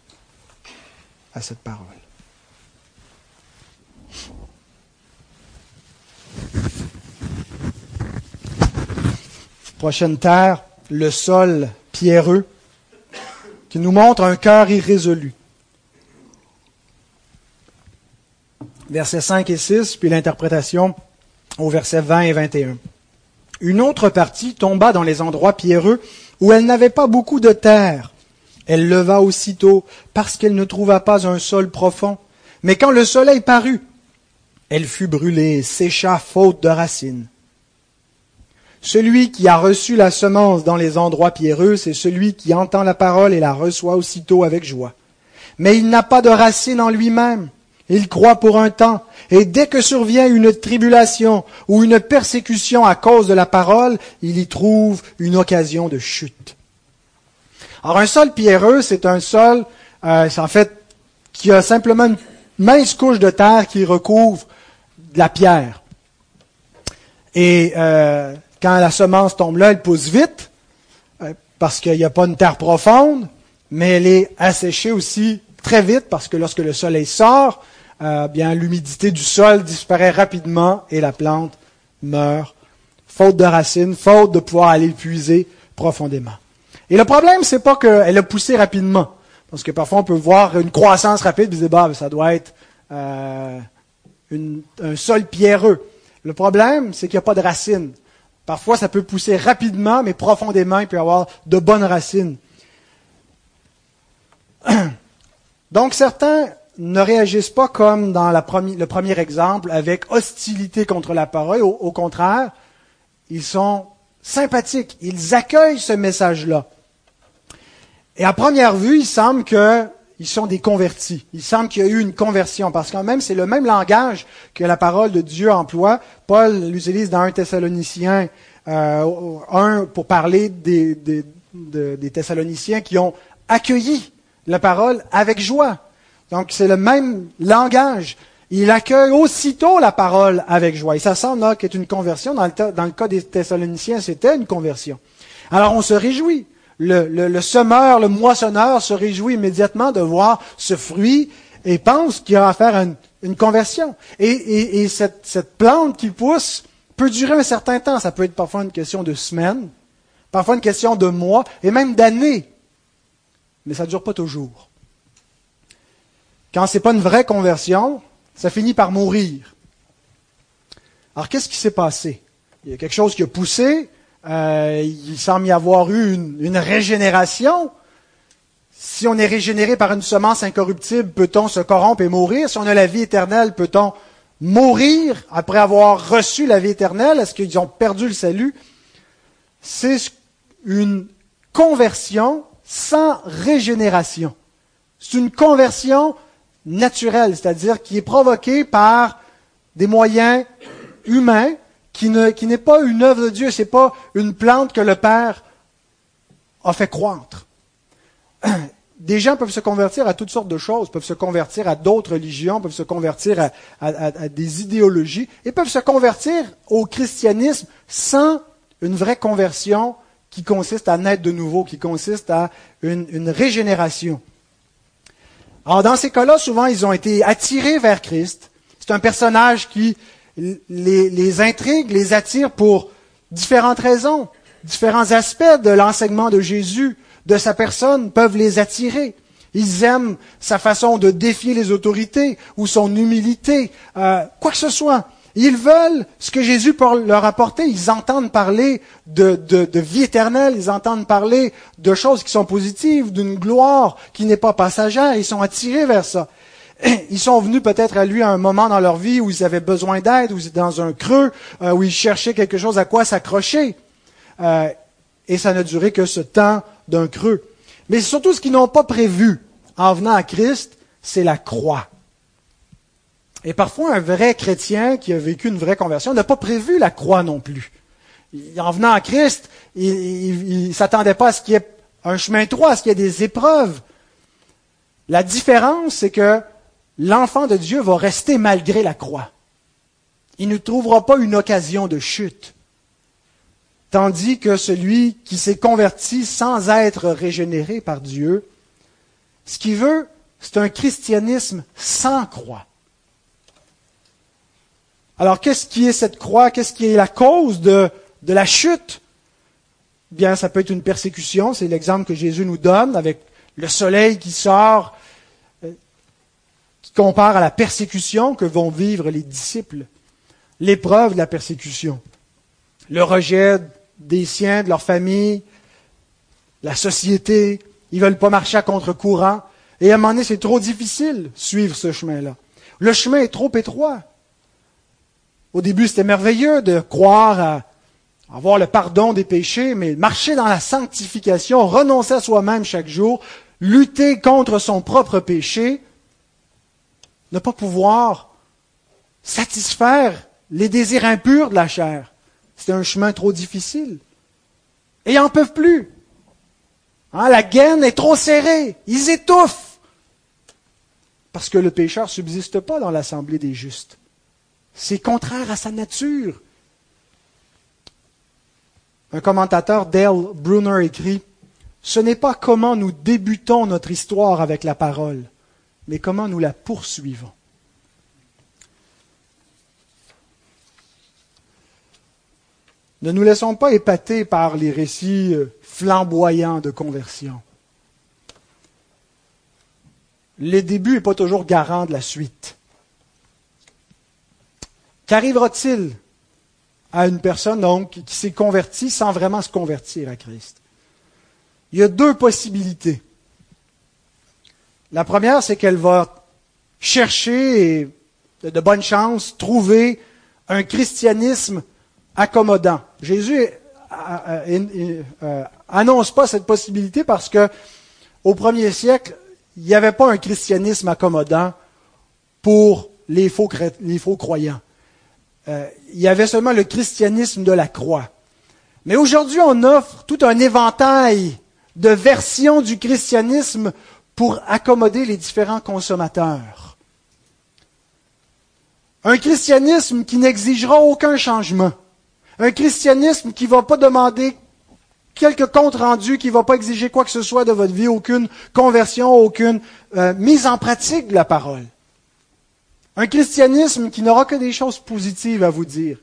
à cette parole. Prochaine terre, le sol pierreux, qui nous montre un cœur irrésolu. Versets 5 et 6, puis l'interprétation au verset 20 et 21. Une autre partie tomba dans les endroits pierreux où elle n'avait pas beaucoup de terre. Elle leva aussitôt parce qu'elle ne trouva pas un sol profond. Mais quand le soleil parut, elle fut brûlée sécha faute de racines. Celui qui a reçu la semence dans les endroits pierreux, c'est celui qui entend la parole et la reçoit aussitôt avec joie. Mais il n'a pas de racine en lui-même il croit pour un temps, et dès que survient une tribulation ou une persécution à cause de la parole, il y trouve une occasion de chute. Alors un sol pierreux, c'est un sol, euh, en fait, qui a simplement une mince couche de terre qui recouvre de la pierre. Et euh, quand la semence tombe là, elle pousse vite, euh, parce qu'il n'y a pas une terre profonde, mais elle est asséchée aussi très vite, parce que lorsque le soleil sort, euh, bien l'humidité du sol disparaît rapidement et la plante meurt, faute de racines, faute de pouvoir aller puiser profondément. Et le problème, c'est pas qu'elle a poussé rapidement, parce que parfois on peut voir une croissance rapide, et se dire, bah, ça doit être euh, un sol pierreux. Le problème, c'est qu'il n'y a pas de racines. Parfois, ça peut pousser rapidement, mais profondément, il peut y avoir de bonnes racines. Donc, certains ne réagissent pas comme dans le premier exemple, avec hostilité contre la parole. Au, contraire, ils sont sympathiques. Ils accueillent ce message-là. Et à première vue, il semble qu'ils sont des convertis. Il semble qu'il y a eu une conversion, parce que même c'est le même langage que la parole de Dieu emploie. Paul l'utilise dans un Thessaloniciens euh, un pour parler des, Thessaloniciens qui ont accueilli la parole avec joie. Donc c'est le même langage. Il accueille aussitôt la parole avec joie. Et ça semble là qu'est une conversion. Dans le, cas des Thessaloniciens, c'était une conversion. Alors on se réjouit. Le, semeur, le moissonneur se réjouit immédiatement de voir ce fruit et pense qu'il a affaire à une, conversion. Et cette, cette plante qui pousse peut durer un certain temps. Ça peut être parfois une question de semaines, parfois une question de mois et même d'années. Mais ça ne dure pas toujours. Quand ce n'est pas une vraie conversion, ça finit par mourir. Alors qu'est-ce qui s'est passé? Il y a quelque chose qui a poussé, euh, il semble y avoir eu une, régénération. Si on est régénéré par une semence incorruptible, peut-on se corrompre et mourir? Si on a la vie éternelle, peut-on mourir après avoir reçu la vie éternelle? Est-ce qu'ils ont perdu le salut? C'est une conversion sans régénération. C'est une conversion naturel, c'est-à-dire qui est provoqué par des moyens humains, qui, ne, qui n'est pas une œuvre de Dieu, c'est pas une plante que le Père a fait croître. Des gens peuvent se convertir à toutes sortes de choses, peuvent se convertir à d'autres religions, peuvent se convertir à, à, des idéologies, et peuvent se convertir au christianisme sans une vraie conversion qui consiste à naître de nouveau, qui consiste à une, une régénération. Alors, dans ces cas-là, souvent, ils ont été attirés vers Christ. C'est un personnage qui les, les, intrigue, les attire pour différentes raisons. Différents aspects de l'enseignement de Jésus, de sa personne, peuvent les attirer. Ils aiment sa façon de défier les autorités ou son humilité, euh, quoi que ce soit. Ils veulent ce que Jésus peut leur apporter. Ils entendent parler de, de, vie éternelle, ils entendent parler de choses qui sont positives, d'une gloire qui n'est pas passagère. Ils sont attirés vers ça. Ils sont venus peut-être à lui à un moment dans leur vie où ils avaient besoin d'aide, où ils étaient dans un creux, euh, où ils cherchaient quelque chose à quoi s'accrocher. Euh, et ça n'a duré que ce temps d'un creux. Mais surtout ce qu'ils n'ont pas prévu en venant à Christ, c'est la croix. Et parfois, un vrai chrétien qui a vécu une vraie conversion n'a pas prévu la croix non plus. En venant à Christ, il ne s'attendait pas à ce qu'il y ait un chemin droit, à ce qu'il y ait des épreuves. La différence, c'est que l'enfant de Dieu va rester malgré la croix. Il ne trouvera pas une occasion de chute. Tandis que celui qui s'est converti sans être régénéré par Dieu, ce qu'il veut, c'est un christianisme sans croix. Alors, qu'est-ce qui est cette croix? Qu'est-ce qui est la cause de, de la chute? Bien, ça peut être une persécution, c'est l'exemple que Jésus nous donne avec le soleil qui sort, qui compare à la persécution que vont vivre les disciples, l'épreuve de la persécution, le rejet des siens, de leur famille, la société, ils ne veulent pas marcher à contre-courant, et à un moment donné, c'est trop difficile suivre ce chemin-là. Le chemin est trop étroit. Au début, c'était merveilleux de croire à avoir le pardon des péchés, mais marcher dans la sanctification, renoncer à soi-même chaque jour, lutter contre son propre péché, ne pas pouvoir satisfaire les désirs impurs de la chair. C'est un chemin trop difficile. Et ils n'en peuvent plus. Hein, la gaine est trop serrée. Ils étouffent. Parce que le pécheur subsiste pas dans l'assemblée des justes. C'est contraire à sa nature. Un commentateur, Dale Brunner, écrit Ce n'est pas comment nous débutons notre histoire avec la parole, mais comment nous la poursuivons. Ne nous laissons pas épater par les récits euh, flamboyants de conversion. Le début n'est pas toujours garant de la suite. Qu'arrivera-t-il à une personne qui s'est convertie sans vraiment se convertir à Christ? Il y a deux possibilités. La première, c'est qu'elle va chercher de bonne chance trouver un christianisme accommodant. Jésus euh, annonce pas cette possibilité parce que au premier siècle, il n'y avait pas un christianisme accommodant pour les faux, croyants. Euh, il y avait seulement le christianisme de la croix. Mais aujourd'hui, on offre tout un éventail de versions du christianisme pour accommoder les différents consommateurs. Un christianisme qui n'exigera aucun changement. Un christianisme qui ne va pas demander quelques comptes rendus, qui ne va pas exiger quoi que ce soit de votre vie, aucune conversion, aucune euh, mise en pratique de la parole. Un christianisme qui n'aura que des choses positives à vous dire,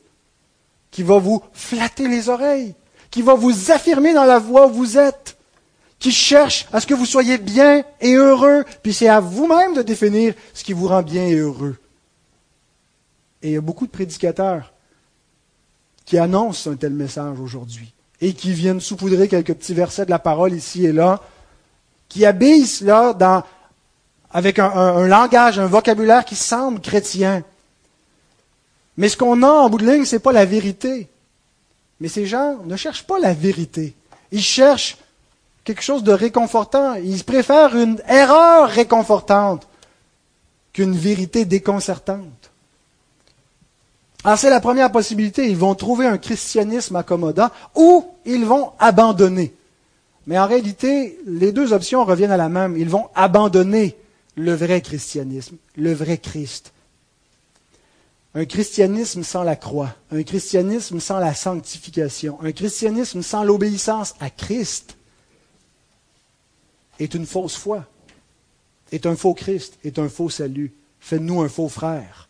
qui va vous flatter les oreilles, qui va vous affirmer dans la voie où vous êtes, qui cherche à ce que vous soyez bien et heureux, puis c'est à vous-même de définir ce qui vous rend bien et heureux. Et il y a beaucoup de prédicateurs qui annoncent un tel message aujourd'hui et qui viennent saupoudrer quelques petits versets de la parole ici et là, qui habillent cela dans, avec un, langage, un vocabulaire qui semble chrétien. Mais ce qu'on a en bout de ligne, ce n'est pas la vérité. Mais ces gens ne cherchent pas la vérité. Ils cherchent quelque chose de réconfortant. Ils préfèrent une erreur réconfortante qu'une vérité déconcertante. Alors c'est la première possibilité. Ils vont trouver un christianisme accommodant ou ils vont abandonner. Mais en réalité, les deux options reviennent à la même. Ils vont abandonner le vrai christianisme, le vrai Christ. Un christianisme sans la croix, un christianisme sans la sanctification, un christianisme sans l'obéissance à Christ est une fausse foi, est un faux Christ, est un faux salut. Faites-nous un faux frère.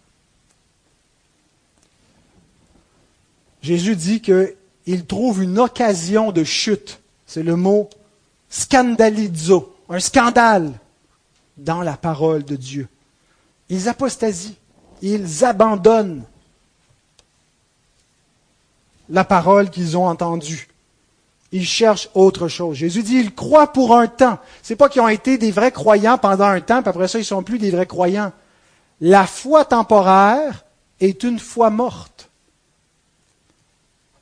Jésus dit qu'il trouve une occasion de chute. C'est le mot scandalizo, un scandale dans la parole de Dieu. Ils apostasient, ils abandonnent la parole qu'ils ont entendue. Ils cherchent autre chose. Jésus dit, ils croient pour un temps. C'est pas qu'ils ont été des vrais croyants pendant un temps, puis après ça, ils sont plus des vrais croyants. La foi temporaire est une foi morte.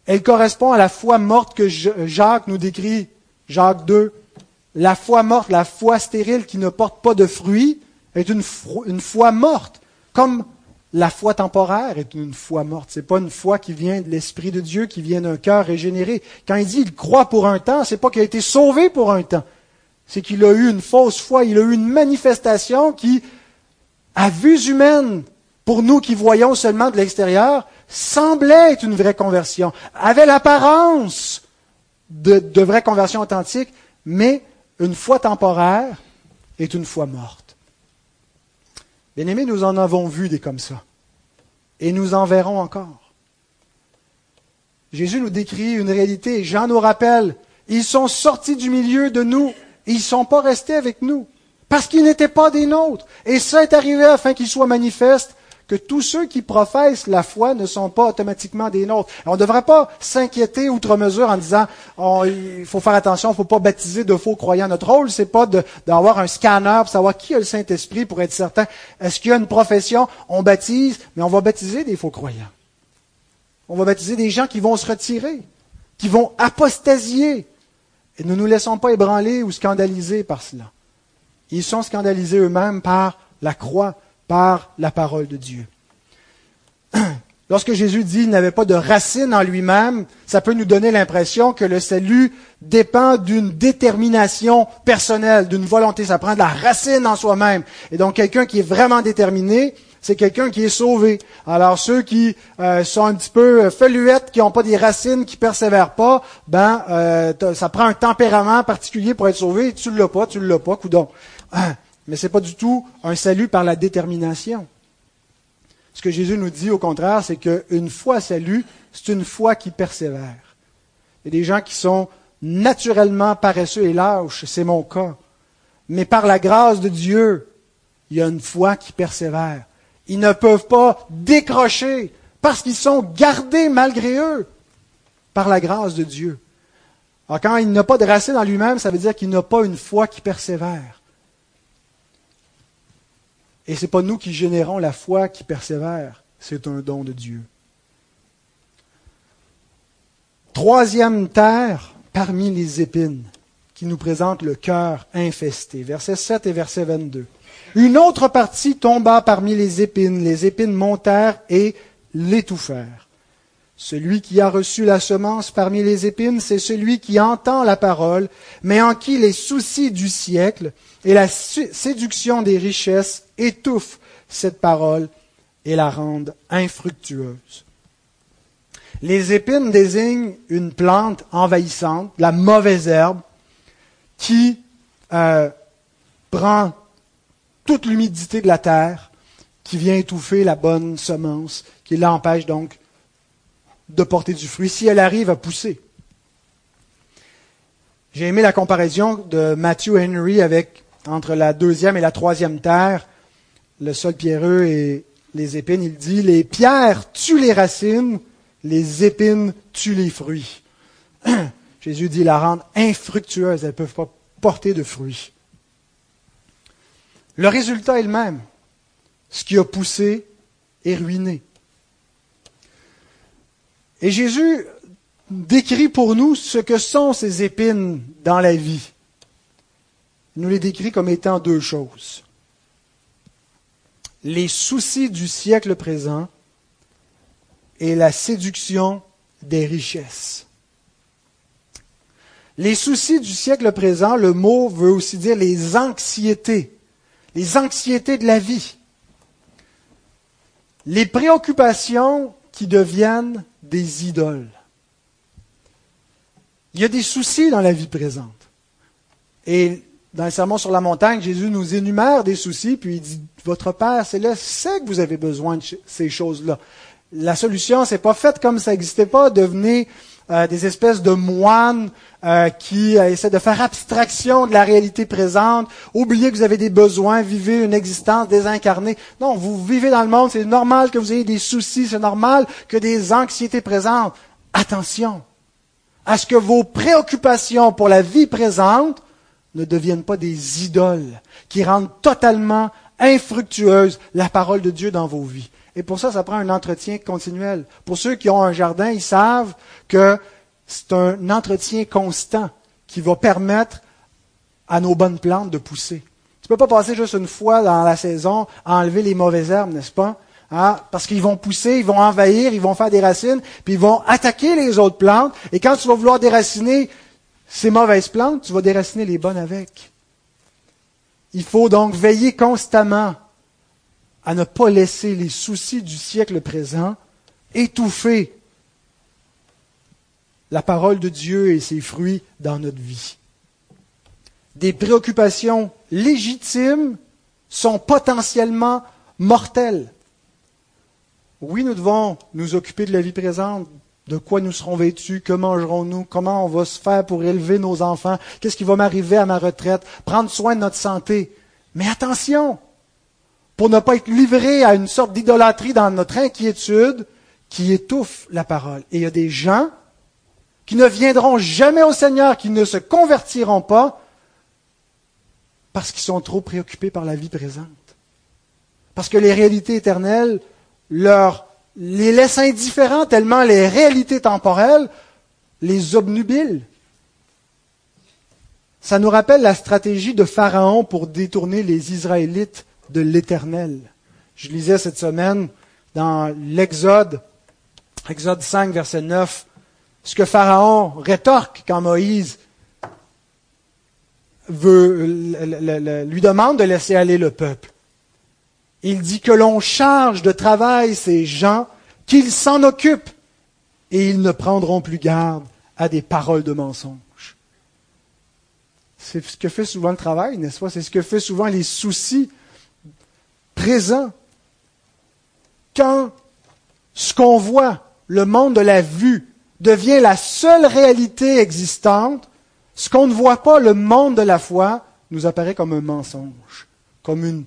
Elle correspond à la foi morte que Jacques nous décrit, Jacques 2. La foi morte, la foi stérile qui ne porte pas de fruits, est une, foi morte, comme la foi temporaire est une foi morte. Ce n'est pas une foi qui vient de l'Esprit de Dieu, qui vient d'un cœur régénéré. Quand il dit il croit pour un temps, c'est pas qu'il a été sauvé pour un temps. C'est qu'il a eu une fausse foi, il a eu une manifestation qui, à vues humaines, pour nous qui voyons seulement de l'extérieur, semblait être une vraie conversion, avait l'apparence de, de vraie conversion authentique, mais une foi temporaire est une foi morte. Bien aimés, nous en avons vu des comme ça. Et nous en verrons encore. Jésus nous décrit une réalité. Jean nous rappelle, ils sont sortis du milieu de nous. ils ne sont pas restés avec nous. Parce qu'ils n'étaient pas des nôtres. Et ça est arrivé afin qu'ils soient manifestes que tous ceux qui professent la foi ne sont pas automatiquement des nôtres. On ne devrait pas s'inquiéter outre mesure en disant il faut faire attention, il ne faut pas baptiser de faux croyants. Notre rôle, c'est pas d'avoir un scanner pour savoir qui a le Saint-Esprit pour être certain. Est-ce qu'il y a une profession? On baptise, mais on va baptiser des faux croyants. On va baptiser des gens qui vont se retirer, qui vont apostasier. Et ne nous laissons pas ébranler ou scandaliser par cela. Ils sont scandalisés eux-mêmes par la croix par la parole de Dieu. Lorsque Jésus dit qu'il n'avait pas de racine en lui-même, ça peut nous donner l'impression que le salut dépend d'une détermination personnelle, d'une volonté. Ça prend de la racine en soi-même. Et donc quelqu'un qui est vraiment déterminé, c'est quelqu'un qui est sauvé. Alors ceux qui euh, sont un petit peu feluettes, qui n'ont pas des racines, qui persévèrent pas, ben euh, ça prend un tempérament particulier pour être sauvé. Tu l'as pas, tu l'as pas, coudon. Mais c'est pas du tout un salut par la détermination. Ce que Jésus nous dit, au contraire, c'est qu'une foi salut, c'est une foi qui persévère. Il y a des gens qui sont naturellement paresseux et lâches, c'est mon cas. Mais par la grâce de Dieu, il y a une foi qui persévère. Ils ne peuvent pas décrocher parce qu'ils sont gardés malgré eux par la grâce de Dieu. Alors quand il n'a pas de racine en lui-même, ça veut dire qu'il n'a pas une foi qui persévère. Et ce n'est pas nous qui générons la foi qui persévère, c'est un don de Dieu. Troisième terre parmi les épines, qui nous présente le cœur infesté. Versets 7 et verset 22. Une autre partie tomba parmi les épines, les épines montèrent et l'étouffèrent. Celui qui a reçu la semence parmi les épines, c'est celui qui entend la parole, mais en qui les soucis du siècle et la séduction des richesses étouffent cette parole et la rendent infructueuse. Les épines désignent une plante envahissante, la mauvaise herbe, qui euh, prend toute l'humidité de la terre, qui vient étouffer la bonne semence, qui l'empêche donc de porter du fruit, si elle arrive à pousser. J'ai aimé la comparaison de Matthew Henry avec entre la deuxième et la troisième terre, le sol pierreux et les épines. Il dit les pierres tuent les racines, les épines tuent les fruits. Jésus dit la rendre infructueuse, elles ne peuvent pas porter de fruits. Le résultat est le même. Ce qui a poussé est ruiné. Et Jésus décrit pour nous ce que sont ces épines dans la vie. Il nous les décrit comme étant deux choses. Les soucis du siècle présent et la séduction des richesses. Les soucis du siècle présent, le mot veut aussi dire les anxiétés, les anxiétés de la vie, les préoccupations qui deviennent des idoles. Il y a des soucis dans la vie présente. Et dans le sermon sur la montagne, Jésus nous énumère des soucis, puis il dit, votre Père céleste sait que vous avez besoin de ces choses-là. La solution, c'est pas faite comme ça n'existait pas, devenez euh, des espèces de moines euh, qui euh, essaient de faire abstraction de la réalité présente, oubliez que vous avez des besoins, vivez une existence désincarnée. Non, vous vivez dans le monde, c'est normal que vous ayez des soucis, c'est normal que des anxiétés présentes. Attention à ce que vos préoccupations pour la vie présente ne deviennent pas des idoles qui rendent totalement infructueuse la parole de Dieu dans vos vies. Et pour ça, ça prend un entretien continuel. Pour ceux qui ont un jardin, ils savent que c'est un entretien constant qui va permettre à nos bonnes plantes de pousser. Tu ne peux pas passer juste une fois dans la saison à enlever les mauvaises herbes, n'est-ce pas? Hein? Parce qu'ils vont pousser, ils vont envahir, ils vont faire des racines, puis ils vont attaquer les autres plantes. Et quand tu vas vouloir déraciner ces mauvaises plantes, tu vas déraciner les bonnes avec. Il faut donc veiller constamment à ne pas laisser les soucis du siècle présent étouffer la parole de Dieu et ses fruits dans notre vie. Des préoccupations légitimes sont potentiellement mortelles. Oui, nous devons nous occuper de la vie présente, de quoi nous serons vêtus, que mangerons-nous, comment on va se faire pour élever nos enfants, qu'est-ce qui va m'arriver à ma retraite, prendre soin de notre santé. Mais attention, pour ne pas être livré à une sorte d'idolâtrie dans notre inquiétude qui étouffe la parole. Et il y a des gens qui ne viendront jamais au Seigneur, qui ne se convertiront pas parce qu'ils sont trop préoccupés par la vie présente. Parce que les réalités éternelles leur les laisse indifférents tellement les réalités temporelles les obnubilent. Ça nous rappelle la stratégie de Pharaon pour détourner les Israélites de l'Éternel. Je lisais cette semaine dans l'Exode, Exode 5, verset 9, ce que Pharaon rétorque quand Moïse lui demande de laisser aller le peuple. Il dit que l'on charge de travail ces gens, qu'ils s'en occupent, et ils ne prendront plus garde à des paroles de mensonge. C'est ce que fait souvent le travail, n'est-ce pas? C'est ce que fait souvent les soucis présents. Quand ce qu'on voit, le monde de la vue, devient la seule réalité existante, ce qu'on ne voit pas, le monde de la foi, nous apparaît comme un mensonge, comme une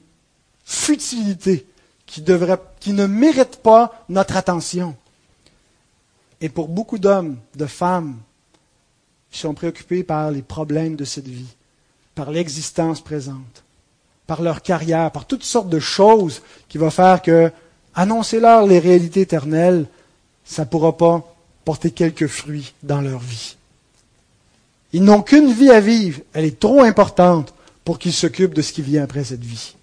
futilité qui ne mérite pas notre attention. Et pour beaucoup d'hommes, de femmes, qui sont préoccupés par les problèmes de cette vie, par l'existence présente, par leur carrière, par toutes sortes de choses qui vont faire que annoncer-leur les réalités éternelles, ça ne pourra pas porter quelques fruits dans leur vie. Ils n'ont qu'une vie à vivre. Elle est trop importante pour qu'ils s'occupent de ce qui vient après cette vie.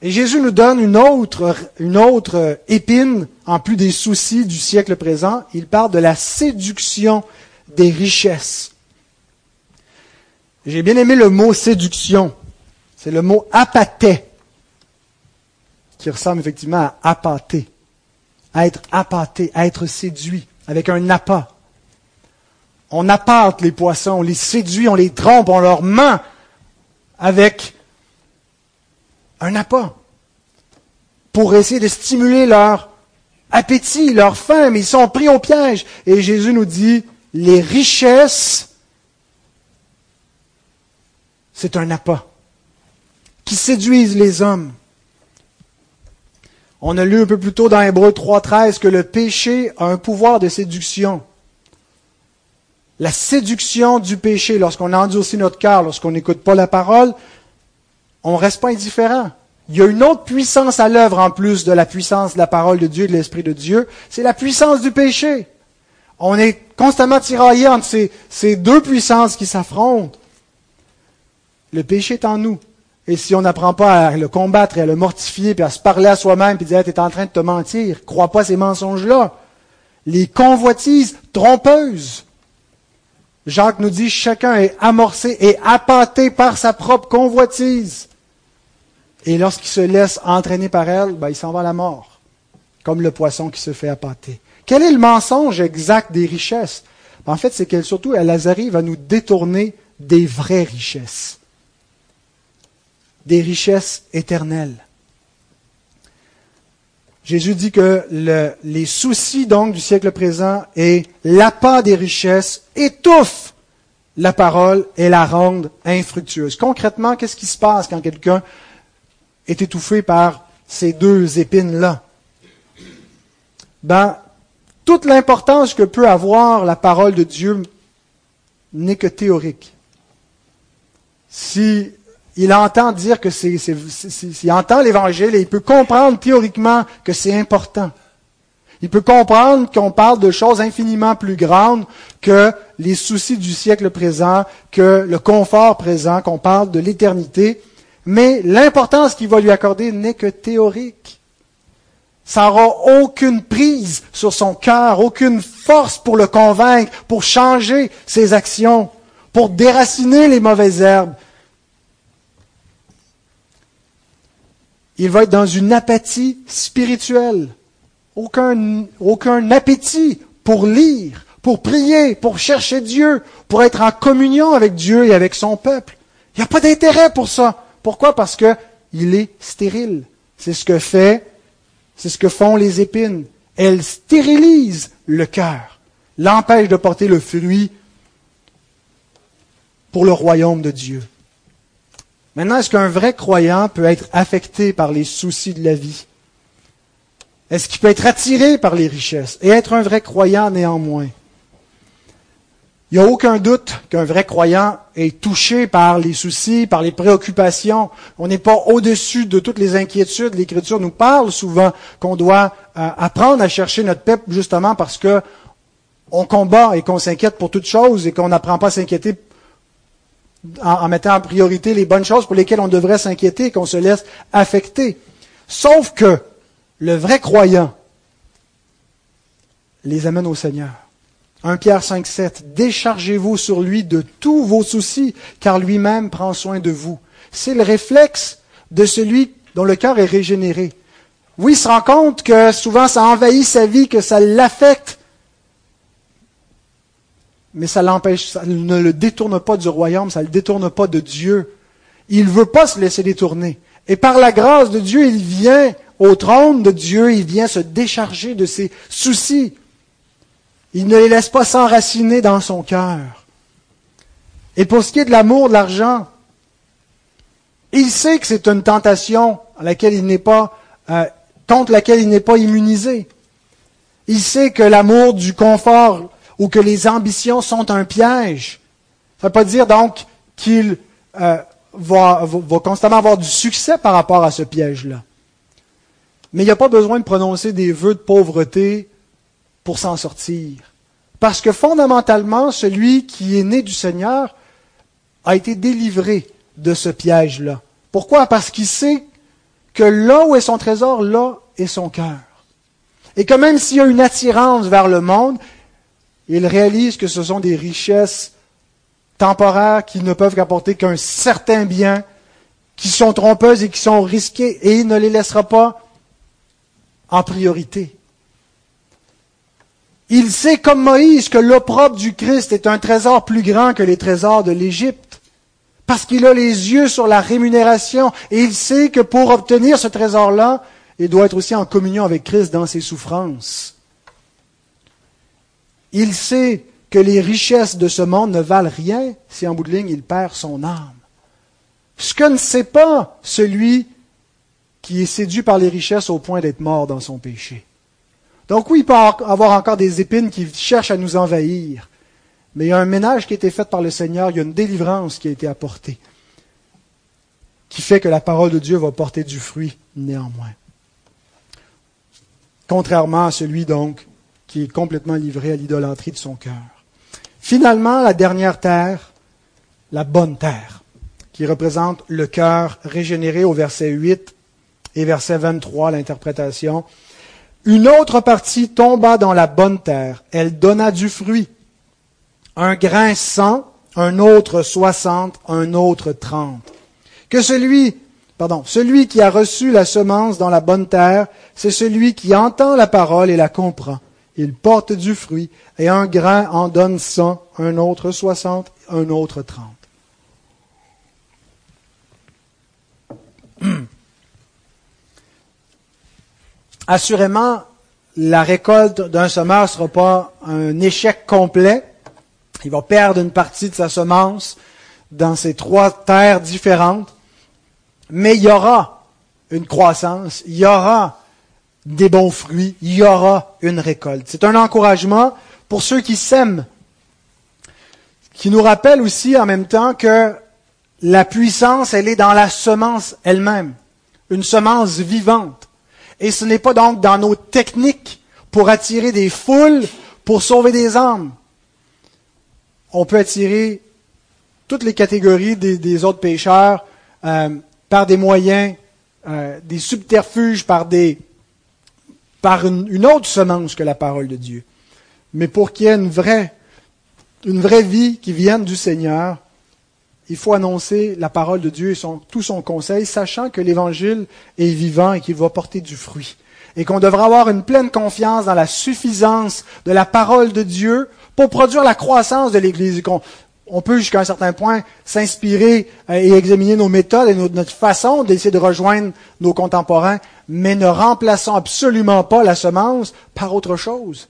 Et Jésus nous donne une autre, une autre épine, en plus des soucis du siècle présent. Il parle de la séduction des richesses. J'ai bien aimé le mot séduction. C'est le mot apathé, qui ressemble effectivement à. À être à être séduit, avec un appât. On appâte les poissons, on les séduit, on les trompe, on leur ment avec un appât pour essayer de stimuler leur appétit, leur faim, mais ils sont pris au piège. Et Jésus nous dit, les richesses, c'est un appât qui séduisent les hommes. On a lu un peu plus tôt dans Hébreu 3.13 que le péché a un pouvoir de séduction la séduction du péché, lorsqu'on endurcit notre cœur, lorsqu'on n'écoute pas la parole, on ne reste pas indifférent. Il y a une autre puissance à l'œuvre en plus de la puissance de la parole de Dieu et de l'Esprit de Dieu, c'est la puissance du péché. On est constamment tiraillé entre ces, ces deux puissances qui s'affrontent. Le péché est en nous. Et si on n'apprend pas à le combattre et à le mortifier, puis à se parler à soi-même, puis dire, tu es en train de te mentir, crois pas ces mensonges-là. Les convoitises trompeuses Jacques nous dit chacun est amorcé et appâté par sa propre convoitise. Et lorsqu'il se laisse entraîner par elle, ben, il s'en va à la mort, comme le poisson qui se fait appâter. Quel est le mensonge exact des richesses? Ben, En fait, c'est qu'elle surtout, elle arrive à nous détourner des vraies richesses, des richesses éternelles. Jésus dit que les soucis donc du siècle présent et l'appât des richesses étouffent la parole et la rendent infructueuse. Concrètement, qu'est-ce qui se passe quand quelqu'un est étouffé par ces deux épines-là? Ben, toute l'importance que peut avoir la parole de Dieu n'est que théorique. Si il entend dire que c'est, il entend l'évangile et il peut comprendre théoriquement que c'est important. Il peut comprendre qu'on parle de choses infiniment plus grandes que les soucis du siècle présent, que le confort présent, qu'on parle de l'éternité. Mais l'importance qu'il va lui accorder n'est que théorique. Ça n'aura aucune prise sur son cœur, aucune force pour le convaincre, pour changer ses actions, pour déraciner les mauvaises herbes, il va être dans une apathie spirituelle. Aucun, aucun appétit pour lire, pour prier, pour chercher Dieu, pour être en communion avec Dieu et avec son peuple. Il n'y a pas d'intérêt pour ça. Pourquoi? Parce que il est stérile. C'est ce que fait, c'est ce que font les épines. Elles stérilisent le cœur, l'empêchent de porter le fruit pour le royaume de Dieu. Maintenant, est-ce qu'un vrai croyant peut être affecté par les soucis de la vie? Est-ce qu'il peut être attiré par les richesses? Et être un vrai croyant néanmoins? Il n'y a aucun doute qu'un vrai croyant est touché par les soucis, par les préoccupations. On n'est pas au-dessus de toutes les inquiétudes. L'Écriture nous parle souvent qu'on doit euh, apprendre à chercher notre peuple justement parce que on combat et qu'on s'inquiète pour toutes choses et qu'on n'apprend pas à s'inquiéter en, mettant en priorité les bonnes choses pour lesquelles on devrait s'inquiéter, qu'on se laisse affecter. Sauf que le vrai croyant les amène au Seigneur. 1 Pierre 5, 7. Déchargez-vous sur lui de tous vos soucis, car lui-même prend soin de vous. C'est le réflexe de celui dont le cœur est régénéré. Oui, il se rend compte que souvent ça envahit sa vie, que ça l'affecte, mais ça l'empêche, ça ne le détourne pas du royaume, ça ne le détourne pas de Dieu. Il ne veut pas se laisser détourner. Et par la grâce de Dieu, il vient au trône de Dieu, il vient se décharger de ses soucis. Il ne les laisse pas s'enraciner dans son cœur. Et pour ce qui est de l'amour de l'argent, il sait que c'est une tentation à laquelle il n'est pas, euh, contre laquelle il n'est pas immunisé. Il sait que l'amour du confort ou que les ambitions sont un piège. Ça ne veut pas dire donc qu'il euh, va, constamment avoir du succès par rapport à ce piège-là. Mais il n'y a pas besoin de prononcer des vœux de pauvreté pour s'en sortir. Parce que fondamentalement, celui qui est né du Seigneur a été délivré de ce piège-là. Pourquoi? Parce qu'il sait que là où est son trésor, là est son cœur. Et que même s'il y a une attirance vers le monde, il réalise que ce sont des richesses temporaires qui ne peuvent qu'apporter qu'un certain bien, qui sont trompeuses et qui sont risquées, et il ne les laissera pas en priorité. Il sait comme Moïse que l'opprobre du Christ est un trésor plus grand que les trésors de l'Égypte, parce qu'il a les yeux sur la rémunération, et il sait que pour obtenir ce trésor-là, il doit être aussi en communion avec Christ dans ses souffrances. Il sait que les richesses de ce monde ne valent rien si en bout de ligne il perd son âme. Ce que ne sait pas celui qui est séduit par les richesses au point d'être mort dans son péché. Donc oui, il peut avoir encore des épines qui cherchent à nous envahir, mais il y a un ménage qui a été fait par le Seigneur, il y a une délivrance qui a été apportée, qui fait que la parole de Dieu va porter du fruit néanmoins. Contrairement à celui donc qui est complètement livré à l'idolâtrie de son cœur. Finalement, la dernière terre, la bonne terre, qui représente le cœur régénéré au verset 8 et verset 23, l'interprétation. Une autre partie tomba dans la bonne terre. Elle donna du fruit. Un grain cent, un autre soixante, un autre trente. Que celui, pardon, celui qui a reçu la semence dans la bonne terre, c'est celui qui entend la parole et la comprend il porte du fruit, et un grain en donne cent, un autre soixante, un autre trente. Assurément, la récolte d'un semeur ne sera pas un échec complet. Il va perdre une partie de sa semence dans ces trois terres différentes, mais il y aura une croissance, il y aura des bons fruits, il y aura une récolte. C'est un encouragement pour ceux qui s'aiment, qui nous rappelle aussi en même temps que la puissance, elle est dans la semence elle-même, une semence vivante. Et ce n'est pas donc dans nos techniques pour attirer des foules, pour sauver des âmes. On peut attirer toutes les catégories des, autres pécheurs euh, par des moyens, euh, des subterfuges, par des par une, autre semence que la parole de Dieu. Mais pour qu'il y ait une vraie, une vraie vie qui vienne du Seigneur, il faut annoncer la parole de Dieu et tout son conseil, sachant que l'Évangile est vivant et qu'il va porter du fruit. Et qu'on devra avoir une pleine confiance dans la suffisance de la parole de Dieu pour produire la croissance de l'Église on peut jusqu'à un certain point s'inspirer euh, et examiner nos méthodes et notre façon d'essayer de rejoindre nos contemporains, mais ne remplaçons absolument pas la semence par autre chose.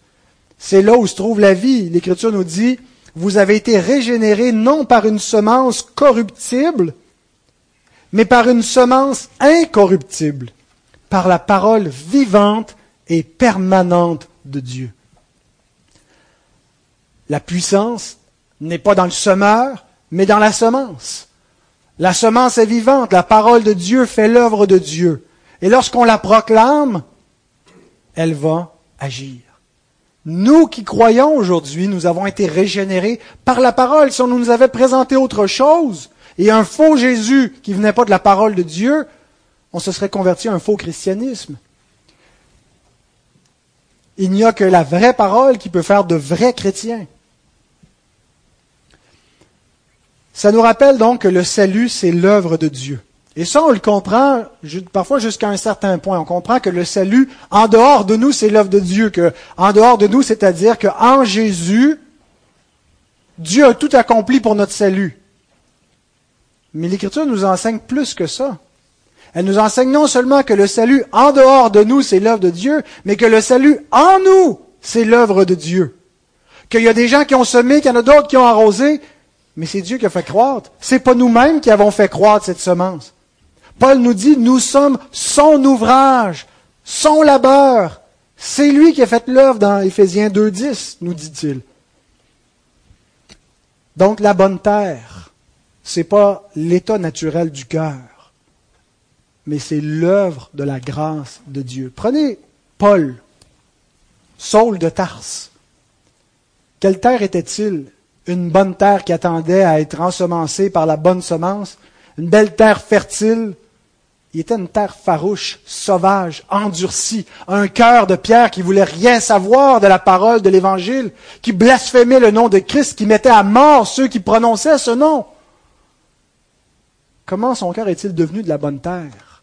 C'est là où se trouve la vie. L'Écriture nous dit, vous avez été régénérés non par une semence corruptible, mais par une semence incorruptible, par la parole vivante et permanente de Dieu. La puissance n'est pas dans le semeur, mais dans la semence. La semence est vivante, la parole de Dieu fait l'œuvre de Dieu. Et lorsqu'on la proclame, elle va agir. Nous qui croyons aujourd'hui, nous avons été régénérés par la parole. Si on nous avait présenté autre chose, et un faux Jésus qui venait pas de la parole de Dieu, on se serait converti à un faux christianisme. Il n'y a que la vraie parole qui peut faire de vrais chrétiens. Ça nous rappelle donc que le salut, c'est l'œuvre de Dieu. Et ça, on le comprend parfois jusqu'à un certain point. On comprend que le salut, en dehors de nous, c'est l'œuvre de Dieu. Que, en dehors de nous, c'est-à-dire qu'en Jésus, Dieu a tout accompli pour notre salut. Mais l'Écriture nous enseigne plus que ça. Elle nous enseigne non seulement que le salut en dehors de nous, c'est l'œuvre de Dieu, mais que le salut en nous, c'est l'œuvre de Dieu. Qu'il y a des gens qui ont semé, qu'il y en a d'autres qui ont arrosé, mais c'est Dieu qui a fait croître. C'est pas nous-mêmes qui avons fait croître cette semence. Paul nous dit, nous sommes son ouvrage, son labeur. C'est lui qui a fait l'œuvre dans Éphésiens 2.10, nous dit-il. Donc la bonne terre, c'est pas l'état naturel du cœur, mais c'est l'œuvre de la grâce de Dieu. Prenez Paul, Saul de Tarse. Quelle terre était-il? Une bonne terre qui attendait à être ensemencée par la bonne semence, une belle terre fertile, il était une terre farouche, sauvage, endurcie, un cœur de pierre qui voulait rien savoir de la parole de l'Évangile, qui blasphémait le nom de Christ, qui mettait à mort ceux qui prononçaient ce nom. Comment son cœur est-il devenu de la bonne terre?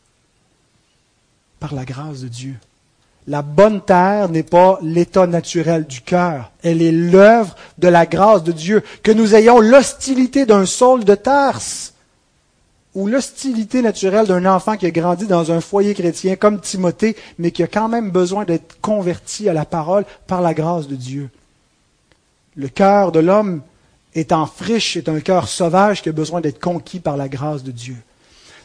Par la grâce de Dieu. La bonne terre n'est pas l'état naturel du cœur, elle est l'œuvre de la grâce de Dieu. Que nous ayons l'hostilité d'un sol de Tarse ou l'hostilité naturelle d'un enfant qui a grandi dans un foyer chrétien comme Timothée, mais qui a quand même besoin d'être converti à la parole par la grâce de Dieu. Le cœur de l'homme est en friche, est un cœur sauvage qui a besoin d'être conquis par la grâce de Dieu.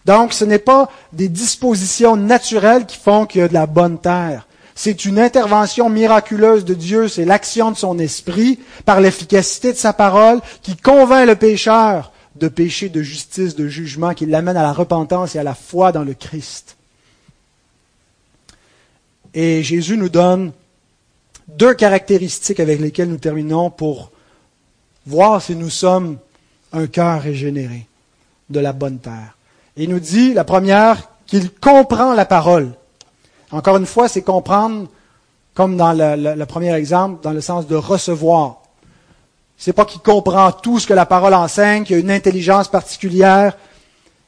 Donc, ce n'est pas des dispositions naturelles qui font qu'il y a de la bonne terre. C'est une intervention miraculeuse de Dieu, c'est l'action de son esprit par l'efficacité de sa parole qui convainc le pécheur de péché, de justice, de jugement, qui l'amène à la repentance et à la foi dans le Christ. Et Jésus nous donne deux caractéristiques avec lesquelles nous terminons pour voir si nous sommes un cœur régénéré de la bonne terre. Il nous dit, la première, qu'il comprend la parole. Encore une fois, c'est comprendre, comme dans le, le, premier exemple, dans le sens de recevoir. C'est pas qu'il comprend tout ce que la parole enseigne, qu'il a une intelligence particulière.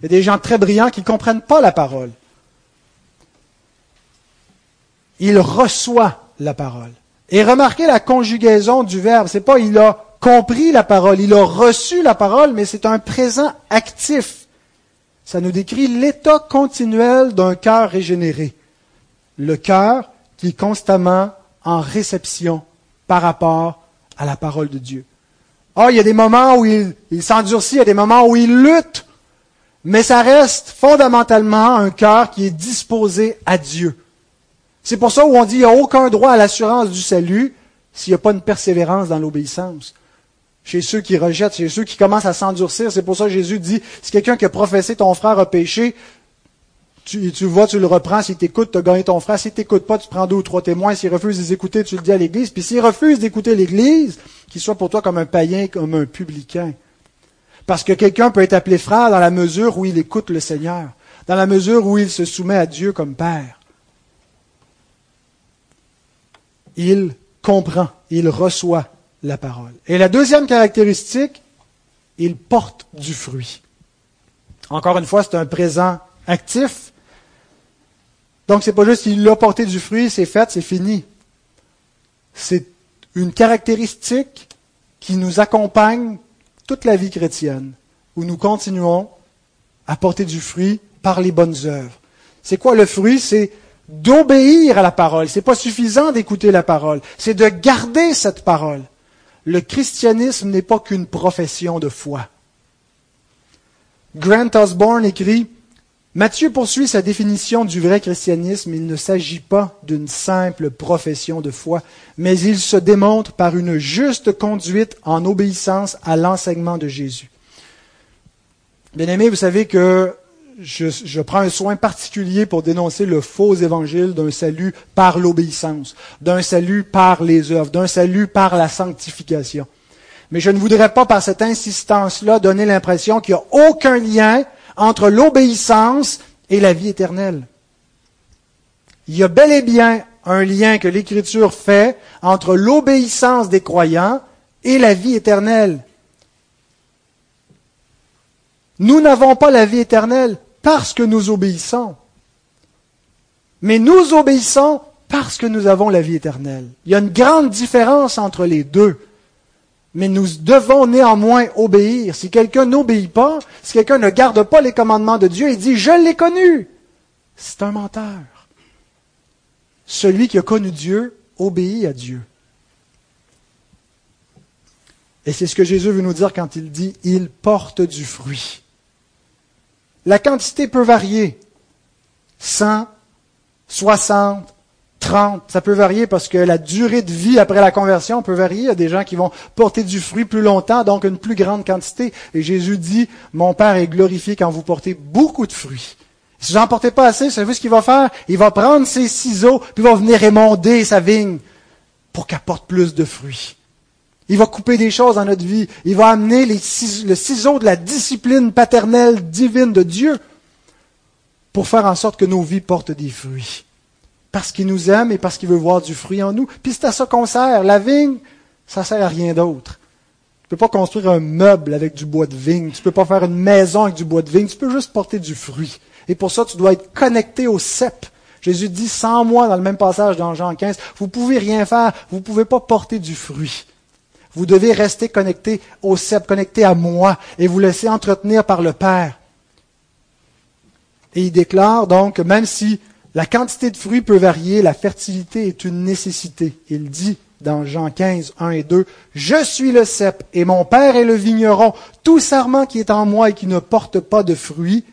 Il y a des gens très brillants qui ne comprennent pas la parole. Il reçoit la parole. Et remarquez la conjugaison du verbe. C'est pas il a compris la parole, il a reçu la parole, mais c'est un présent actif. Ça nous décrit l'état continuel d'un cœur régénéré. Le cœur qui est constamment en réception par rapport à la parole de Dieu. Ah, il y a des moments où il, s'endurcit, il y a des moments où il lutte, mais ça reste fondamentalement un cœur qui est disposé à Dieu. C'est pour ça où on dit qu'il n'y a aucun droit à l'assurance du salut s'il n'y a pas une persévérance dans l'obéissance. Chez ceux qui rejettent, chez ceux qui commencent à s'endurcir, c'est pour ça que Jésus dit, si quelqu'un qui a professé ton frère a péché, tu, tu vas, tu le reprends, s'il t'écoute, tu as gagné ton frère, s'il t'écoute pas, tu prends deux ou trois témoins, s'il refuse d'écouter, tu le dis à l'Église, puis s'il refuse d'écouter l'Église, qu'il soit pour toi comme un païen, comme un publicain. Parce que quelqu'un peut être appelé frère dans la mesure où il écoute le Seigneur, dans la mesure où il se soumet à Dieu comme Père. Il comprend, il reçoit la parole. Et la deuxième caractéristique, il porte du fruit. Encore une fois, c'est un présent actif. Donc, c'est pas juste qu'il a porté du fruit, c'est fait, c'est fini. C'est une caractéristique qui nous accompagne toute la vie chrétienne, où nous continuons à porter du fruit par les bonnes œuvres. C'est quoi le fruit? C'est d'obéir à la parole. C'est pas suffisant d'écouter la parole. C'est de garder cette parole. Le christianisme n'est pas qu'une profession de foi. Grant Osborne écrit Matthieu poursuit sa définition du vrai christianisme. Il ne s'agit pas d'une simple profession de foi, mais il se démontre par une juste conduite en obéissance à l'enseignement de Jésus. Bien aimé, vous savez que je, je, prends un soin particulier pour dénoncer le faux évangile d'un salut par l'obéissance, d'un salut par les œuvres, d'un salut par la sanctification. Mais je ne voudrais pas, par cette insistance-là, donner l'impression qu'il n'y a aucun lien entre l'obéissance et la vie éternelle. Il y a bel et bien un lien que l'Écriture fait entre l'obéissance des croyants et la vie éternelle. Nous n'avons pas la vie éternelle parce que nous obéissons. Mais nous obéissons parce que nous avons la vie éternelle. Il y a une grande différence entre les deux. Mais nous devons néanmoins obéir. Si quelqu'un n'obéit pas, si quelqu'un ne garde pas les commandements de Dieu et dit Je l'ai connu, c'est un menteur. Celui qui a connu Dieu obéit à Dieu. Et c'est ce que Jésus veut nous dire quand il dit Il porte du fruit. La quantité peut varier. 100, 60, 30. Ça peut varier parce que la durée de vie après la conversion peut varier. Il y a des gens qui vont porter du fruit plus longtemps, donc une plus grande quantité. Et Jésus dit, mon Père est glorifié quand vous portez beaucoup de fruits. Si vous n'en portez pas assez, savez-vous ce qu'il va faire? Il va prendre ses ciseaux, puis il va venir émonder sa vigne pour qu'elle porte plus de fruits. Il va couper des choses dans notre vie. Il va amener le ciseau de la discipline paternelle divine de Dieu pour faire en sorte que nos vies portent des fruits parce qu'il nous aime et parce qu'il veut voir du fruit en nous. Puis c'est à ça qu'on sert. La vigne, ça sert à rien d'autre. Tu peux pas construire un meuble avec du bois de vigne. Tu peux pas faire une maison avec du bois de vigne. Tu peux juste porter du fruit. Et pour ça, tu dois être connecté au cep. Jésus dit sans moi dans le même passage dans Jean 15, vous pouvez rien faire. Vous pouvez pas porter du fruit. Vous devez rester connecté au cep, connecté à moi et vous laisser entretenir par le Père. Et il déclare donc, même si la quantité de fruits peut varier, la fertilité est une nécessité. Il dit dans Jean 15, 1 et 2, Je suis le cep et mon Père est le vigneron. Tout sarment qui est en moi et qui ne porte pas de fruits,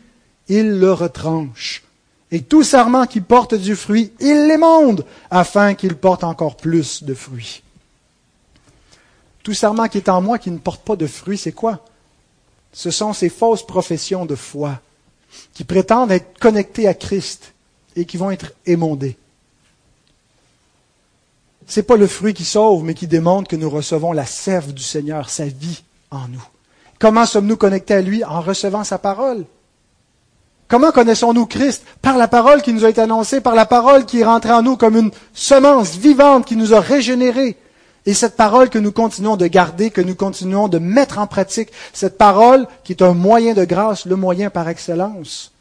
il le retranche. Et tout sarment qui porte du fruit, il l'émonde, afin qu'il porte encore plus de fruits. Tout sarment qui est en moi qui ne porte pas de fruits, c'est quoi? Ce sont ces fausses professions de foi qui prétendent être connectées à Christ et qui vont être émondés. Ce pas le fruit qui sauve, mais qui démontre que nous recevons la sève du Seigneur, sa vie en nous. Comment sommes-nous connectés à lui? En recevant sa parole. Comment connaissons-nous Christ? Par la parole qui nous a été annoncée, par la parole qui est rentrée en nous comme une semence vivante qui nous a régénérés. Et cette parole que nous continuons de garder, que nous continuons de mettre en pratique, cette parole qui est un moyen de grâce, le moyen par excellence.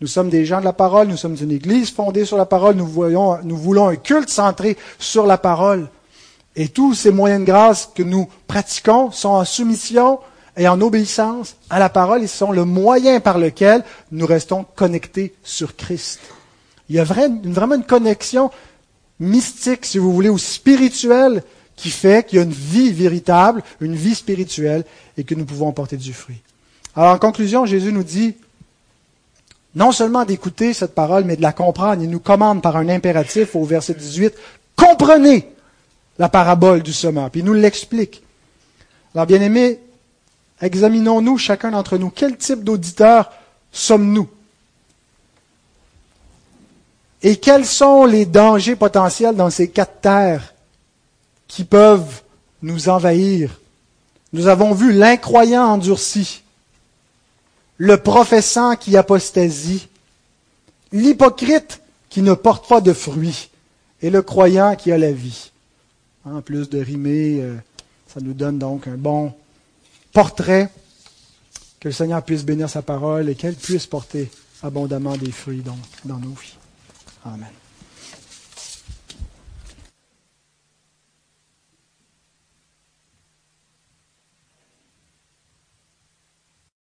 Nous sommes des gens de la parole, nous sommes une église fondée sur la parole, nous, voulons un culte centré sur la parole. Et tous ces moyens de grâce que nous pratiquons sont en soumission et en obéissance à la parole, ils sont le moyen par lequel nous restons connectés sur Christ. Il y a vraiment une connexion mystique, si vous voulez, ou spirituelle, qui fait qu'il y a une vie véritable, une vie spirituelle, et que nous pouvons porter du fruit. Alors en conclusion, Jésus nous dit, non seulement d'écouter cette parole, mais de la comprendre. Il nous commande par un impératif au verset 18, comprenez la parabole du semeur. Puis il nous l'explique. Alors, bien aimés, examinons-nous chacun d'entre nous. Quel type d'auditeur sommes-nous? Et quels sont les dangers potentiels dans ces quatre terres qui peuvent nous envahir? Nous avons vu l'incroyant endurci, le professant qui apostasie, l'hypocrite qui ne porte pas de fruits, et le croyant qui a la vie. En plus de rimer, euh, ça nous donne donc un bon portrait, que le Seigneur puisse bénir sa parole et qu'elle puisse porter abondamment des fruits dans, dans nos vies. Amen.